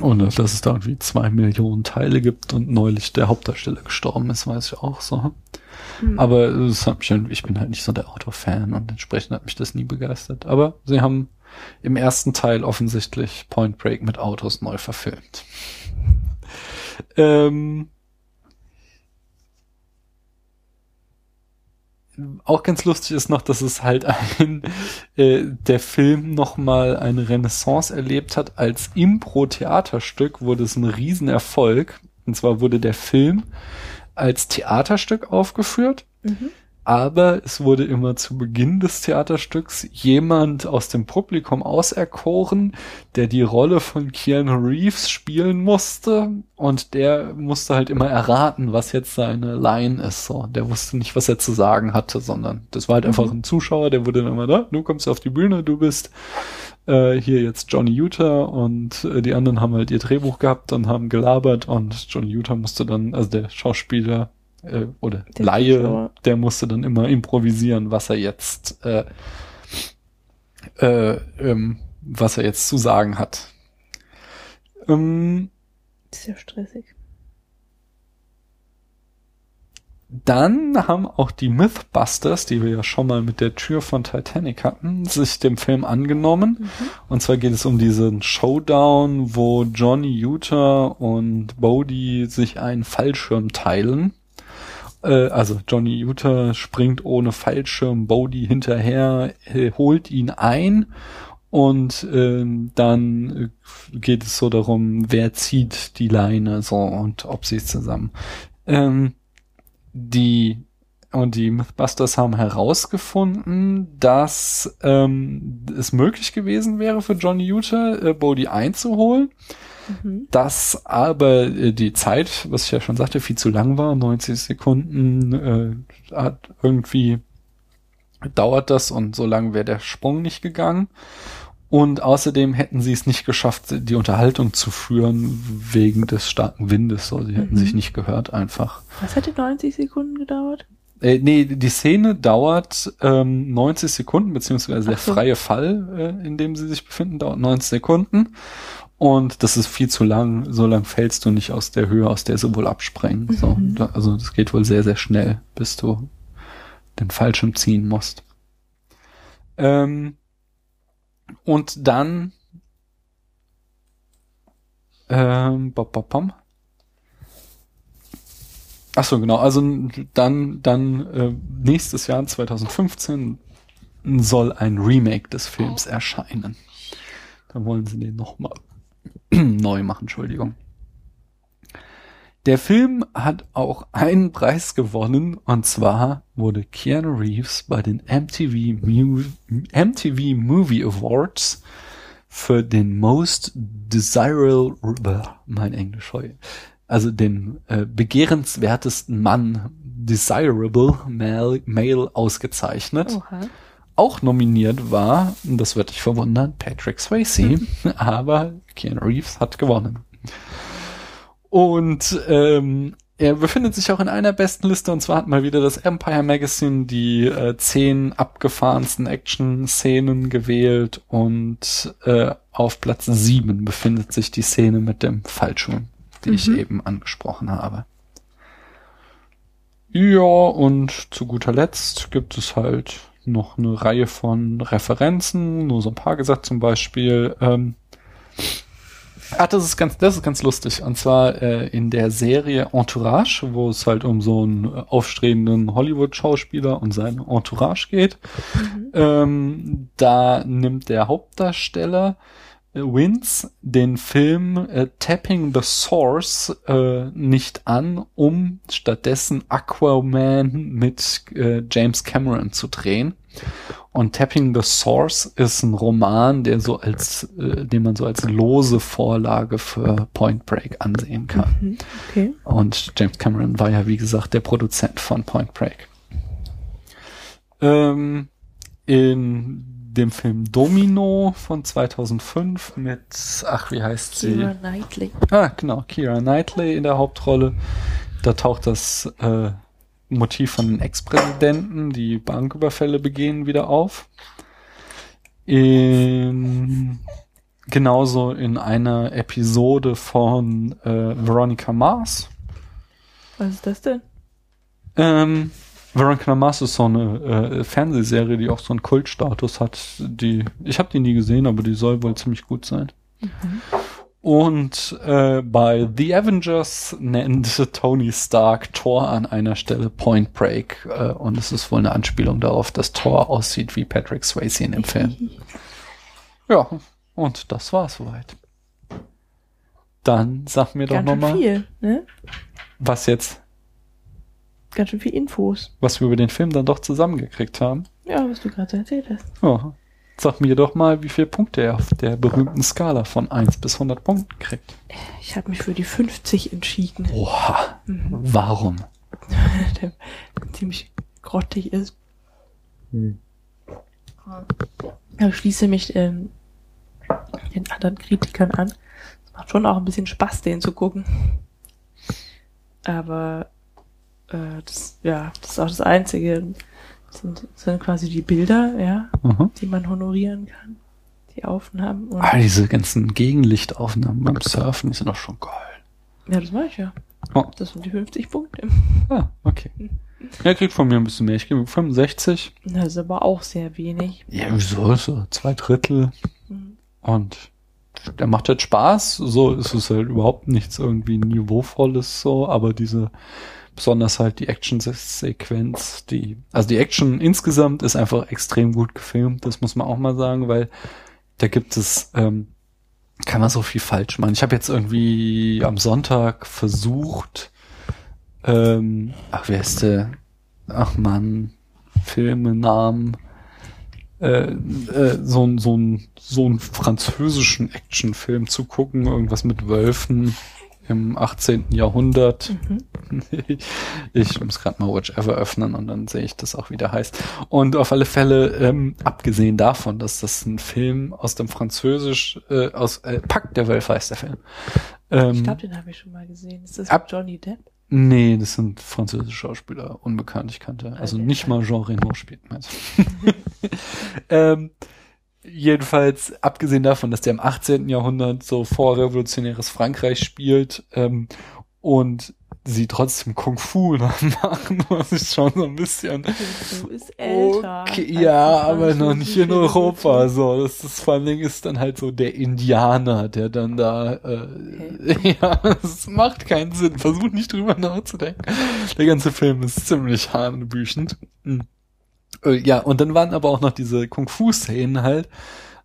Und dass es da irgendwie zwei Millionen Teile gibt und neulich der Hauptdarsteller gestorben ist, weiß ich auch so. Mhm. Aber es hat mich, halt- ich bin halt nicht so der Autofan und entsprechend hat mich das nie begeistert. Aber sie haben im ersten Teil offensichtlich Point Break mit Autos neu verfilmt. [LAUGHS] ähm, auch ganz lustig ist noch, dass es halt ein, äh, der Film nochmal eine Renaissance erlebt hat. Als Impro-Theaterstück wurde es ein Riesenerfolg. Und zwar wurde der Film als Theaterstück aufgeführt, Mhm. Aber es wurde immer zu Beginn des Theaterstücks jemand aus dem Publikum auserkoren, der die Rolle von Keanu Reeves spielen musste. Und der musste halt immer erraten, was jetzt seine Line ist. So, der wusste nicht, was er zu sagen hatte, sondern das war halt einfach ein Zuschauer, der wurde dann immer da, du kommst auf die Bühne, du bist äh, hier jetzt Johnny Utah. Und äh, die anderen haben halt ihr Drehbuch gehabt und haben gelabert. Und Johnny Utah musste dann, also der Schauspieler äh, oder Der Laie, der musste dann immer improvisieren, was er jetzt äh, äh, ähm, was er jetzt zu sagen hat. Ähm, Sehr stressig. Dann haben auch die Mythbusters, die wir ja schon mal mit der Tür von Titanic hatten, sich dem Film angenommen. Und zwar geht es um diesen Showdown, wo Johnny Utah und Bodhi sich einen Fallschirm teilen. Äh, also Johnny Utah springt ohne Fallschirm, Bodhi hinterher, äh, holt ihn ein. Und ähm, dann geht es so darum, wer zieht die Leine so und ob sie es zusammen. Ähm, die und die Mythbusters haben herausgefunden, dass ähm, es möglich gewesen wäre für Johnny Utah, äh, Bodhi einzuholen, Mhm. dass aber äh, die Zeit, was ich ja schon sagte, viel zu lang war, 90 Sekunden, äh, hat irgendwie dauert das und so lang wäre der Sprung nicht gegangen. Und außerdem hätten sie es nicht geschafft, die Unterhaltung zu führen wegen des starken Windes. So, sie hätten Mhm. sich nicht gehört einfach. Was hat die 90 Sekunden gedauert? Äh, nee, die Szene dauert ähm, 90 Sekunden, beziehungsweise der so. freie Fall, äh, in dem sie sich befinden, dauert 90 Sekunden. Und das ist viel zu lang. So lang fällst du nicht aus der Höhe, aus der sie wohl absprengen. So, da, also das geht wohl sehr, sehr schnell, bis du den Fallschirm ziehen musst. Ähm, und dann ähm, bop, bop, bom. Ach so, genau. Also dann, dann äh, nächstes Jahr 2015 soll ein Remake des Films erscheinen. Da wollen sie den nochmal [CLEARS THROAT] neu machen, Entschuldigung. Der Film hat auch einen Preis gewonnen und zwar wurde Keanu Reeves bei den MTV, Mu MTV Movie Awards für den Most Desirable, mein Englisch heute, also den äh, begehrenswertesten Mann, Desirable Male, Male ausgezeichnet. Oha. Auch nominiert war, das wird dich verwundern, Patrick Swayze, [LAUGHS] aber Keanu Reeves hat gewonnen. Und ähm, er befindet sich auch in einer besten Liste, und zwar hat mal wieder das Empire Magazine die äh, zehn abgefahrensten Action-Szenen gewählt und äh, auf Platz sieben befindet sich die Szene mit dem Fallschirm, die ich eben angesprochen habe. Ja, und zu guter Letzt gibt es halt noch eine Reihe von Referenzen, nur so ein paar gesagt, zum Beispiel, ähm, Ah, das ist ganz, das ist ganz lustig. Und zwar äh, in der Serie Entourage, wo es halt um so einen aufstrebenden Hollywood-Schauspieler und sein Entourage geht. Ähm, da nimmt der Hauptdarsteller Vince den Film äh, Tapping the Source äh, nicht an, um stattdessen Aquaman mit äh, James Cameron zu drehen. Und Tapping the Source ist ein Roman, der so als, äh, den man so als lose Vorlage für Point Break ansehen kann. Mhm. Okay. Und James Cameron war ja, wie gesagt, der Produzent von Point Break. Ähm, in dem Film Domino von 2005 mit, ach, wie heißt sie? Keira Knightley. Ah, genau, Kira Knightley in der Hauptrolle. Da taucht das äh, Motiv von den Ex-Präsidenten, die Banküberfälle begehen, wieder auf. In, genauso in einer Episode von äh, Veronica Mars. Was ist das denn? Ähm, Veronica Mars ist so eine äh, Fernsehserie, die auch so einen Kultstatus hat. Die, ich habe die nie gesehen, aber die soll wohl ziemlich gut sein. Und äh, bei The Avengers nennt [LAUGHS] Tony Stark Thor an einer Stelle Point Break. Äh, und es ist wohl eine Anspielung darauf, dass Thor aussieht wie Patrick Swayze in dem Film. [LAUGHS] Ja, und das war's soweit. Dann sag mir doch Ganz nochmal, ne? was jetzt, Ganz schön viel Infos. was wir über den Film dann doch zusammengekriegt haben. Ja, was du gerade so erzählt hast. Ja. Sag mir doch mal, wie viele Punkte er auf der berühmten Skala von 1 bis 100 Punkten kriegt. Ich habe mich für die 50 entschieden, Oha. Warum? [LAUGHS] der ziemlich grottig ist. Ja, Ich schließe mich ähm, den anderen Kritikern an. Es macht schon auch ein bisschen Spaß, den zu gucken. Aber äh, das, ja, das ist auch das Einzige. Das sind, das sind quasi die Bilder, ja, Mhm. die man honorieren kann. Die Aufnahmen. Und, Ah, diese ganzen Gegenlichtaufnahmen beim Surfen, die sind doch schon geil. ja, das mache ich ja. Oh. Das sind die 50 Punkte. Ah, okay. Er kriegt von mir ein bisschen mehr. Ich gebe 65. Das ist aber auch sehr wenig. Ja, wieso? So zwei Drittel. Mhm. Und der macht halt Spaß. So ist es halt überhaupt nichts irgendwie Niveauvolles so, aber diese, besonders halt die Action-Sequenz, die, also die Action insgesamt ist einfach extrem gut gefilmt, das muss man auch mal sagen, weil da gibt es, ähm, kann man so viel falsch machen. Ich habe jetzt irgendwie am Sonntag versucht, ähm, ach, wer ist der? Ach man, Filmenamen, äh, äh, so so so einen französischen Actionfilm zu gucken, irgendwas mit Wölfen im 18. Jahrhundert. [LAUGHS] Ich muss gerade mal Watch Ever öffnen und dann sehe ich das auch, wie der heißt. Und auf alle Fälle, ähm, abgesehen davon, dass das ein Film aus dem Französisch, äh, aus äh, Pakt der Wölfe heißt der Film. Ähm, Ich glaube, den habe ich schon mal gesehen. Ist das Ab- Johnny Depp? Nee, das sind französische Schauspieler, unbekannt, ich kannte. Also Okay. nicht mal Jean Reno spielt mit. [LAUGHS] ähm, jedenfalls, abgesehen davon, dass der im 18. Jahrhundert so vorrevolutionäres Frankreich spielt ähm, und sie trotzdem Kung Fu [LAUGHS] machen, was ich schon so ein bisschen Du ist älter. Okay, ja, aber noch nicht in Europa. So, das, das vor allen Dingen ist dann halt so der Indianer, der dann da, äh, [LAUGHS] ja, es macht keinen Sinn. Versuch nicht drüber nachzudenken. Der ganze Film ist ziemlich hanebüchend. Hm. Äh, Ja, und dann waren aber auch noch diese Kung-Fu-Szenen halt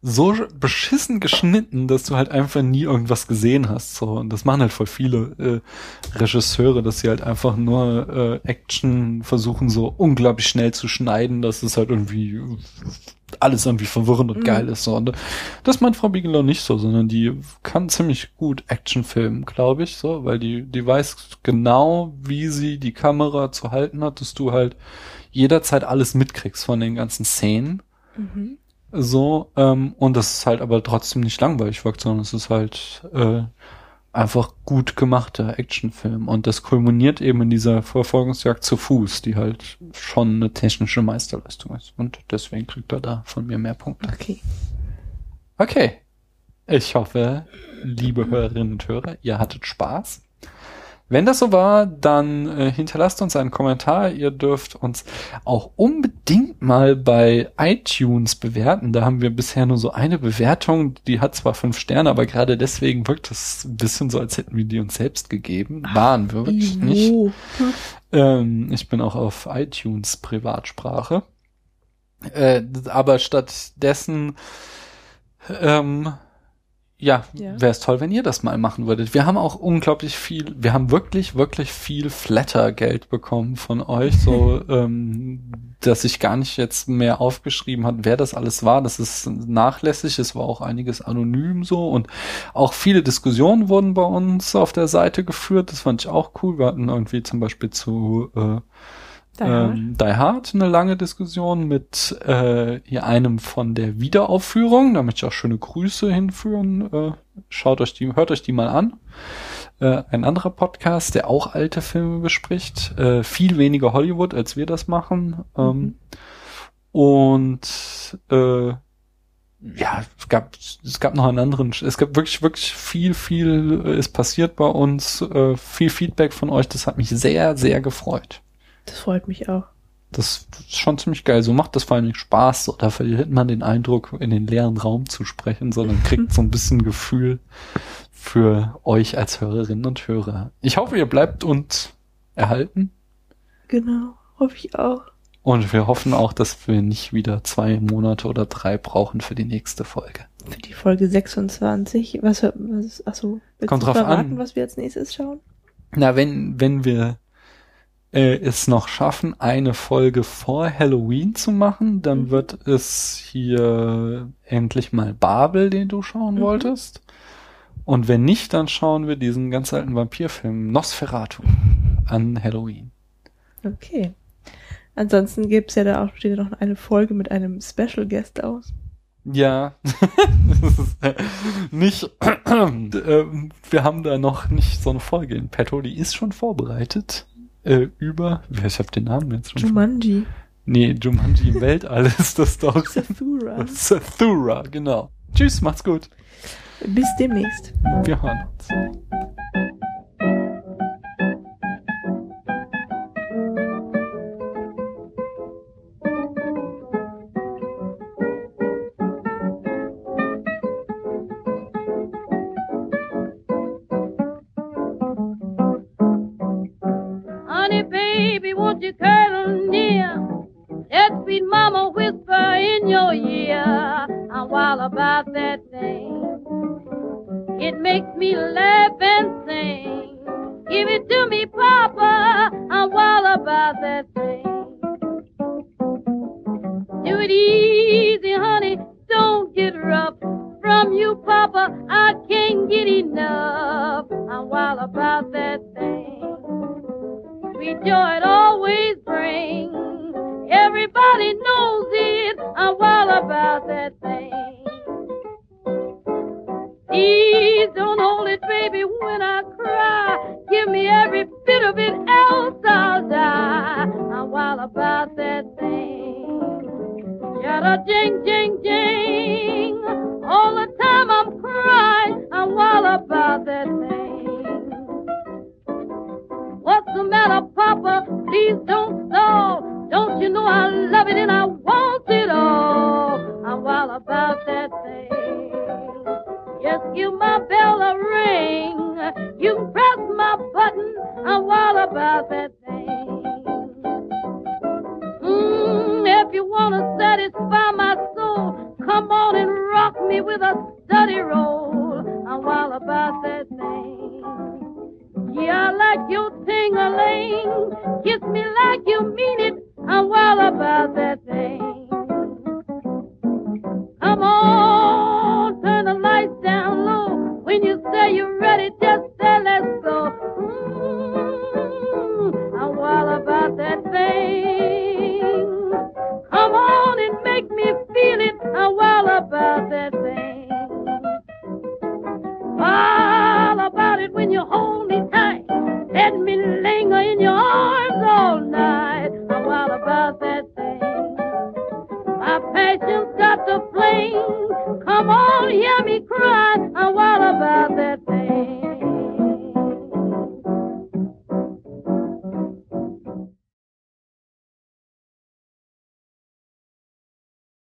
so beschissen geschnitten, dass du halt einfach nie irgendwas gesehen hast. So, und das machen halt voll viele äh, Regisseure, dass sie halt einfach nur äh, Action versuchen, so unglaublich schnell zu schneiden, dass es halt irgendwie alles irgendwie verwirrend und Mhm. geil ist. So. Und das meint Frau Bigelow nicht so, sondern die kann ziemlich gut Action filmen, glaube ich, so, weil die, die weiß genau, wie sie die Kamera zu halten hat, dass du halt jederzeit alles mitkriegst von den ganzen Szenen. Mhm. So, ähm, und das ist halt aber trotzdem nicht langweilig wirkt, sondern es ist halt äh, einfach gut gemachter Actionfilm. Und das kulminiert eben in dieser Verfolgungsjagd zu Fuß, die halt schon eine technische Meisterleistung ist. Und deswegen kriegt er da von mir mehr Punkte. Okay. Okay. Ich hoffe, liebe Hörerinnen und Hörer, ihr hattet Spaß. Wenn das so war, dann äh, hinterlasst uns einen Kommentar. Ihr dürft uns auch unbedingt mal bei iTunes bewerten. Da haben wir bisher nur so eine Bewertung, die hat zwar fünf Sterne, aber gerade deswegen wirkt es ein bisschen so, als hätten wir die uns selbst gegeben. Waren wir wirklich nicht. Ähm, ich bin auch auf iTunes Privatsprache. Äh, aber stattdessen, ähm, ja, Ja. wäre es toll, wenn ihr das mal machen würdet. Wir haben auch unglaublich viel, wir haben wirklich, wirklich viel Flatter-Geld bekommen von euch, so, [LAUGHS] ähm, dass ich gar nicht jetzt mehr aufgeschrieben hat, wer das alles war. Das ist nachlässig, es war auch einiges anonym so und auch viele Diskussionen wurden bei uns auf der Seite geführt. Das fand ich auch cool. Wir hatten irgendwie zum Beispiel zu äh, Die Hard. ähm, Die Hard eine lange Diskussion mit äh, hier einem von der Wiederaufführung. Da möchte ich auch schöne Grüße hinführen. Äh, schaut euch die, hört euch die mal an. Äh, ein anderer Podcast, der auch alte Filme bespricht. Äh, viel weniger Hollywood, als wir das machen. Ähm, Und äh, ja, es gab, es gab noch einen anderen, es gab wirklich, wirklich viel, viel äh, ist passiert bei uns, äh, viel Feedback von euch, das hat mich sehr, sehr gefreut. Das freut mich auch. Das ist schon ziemlich geil. So macht das vor allem Spaß. So, da verliert man den Eindruck, in den leeren Raum zu sprechen, sondern [LAUGHS] kriegt so ein bisschen Gefühl für euch als Hörerinnen und Hörer. Ich hoffe, ihr bleibt uns erhalten. Genau. Hoffe ich auch. Und wir hoffen auch, dass wir nicht wieder zwei Monate oder drei brauchen für die nächste Folge. Für die Folge 26. Was, was achso, willst Kommt du drauf verraten, an. was wir als nächstes schauen? Na, wenn, wenn wir äh, es noch schaffen, eine Folge vor Halloween zu machen, dann Mhm. wird es hier endlich mal Babel, den du schauen Mhm. wolltest. Und wenn nicht, dann schauen wir diesen ganz alten Vampirfilm Nosferatu an Halloween. Okay. Ansonsten gibt's ja da auch steht ja noch eine Folge mit einem Special Guest aus. Ja, [LAUGHS] äh, nicht, [CLEARS THROAT] ähm, wir haben da noch nicht so eine Folge in petto, die ist schon vorbereitet. Äh, über, ich habe den Namen jetzt schon. Jumanji. Nee, Jumanji im Weltall ist das doch. [LAUGHS] Zathura. Zathura, genau. Tschüss, macht's gut. Bis demnächst. Wir hören uns. I'm about that thing. It makes me laugh and sing. Give it to me,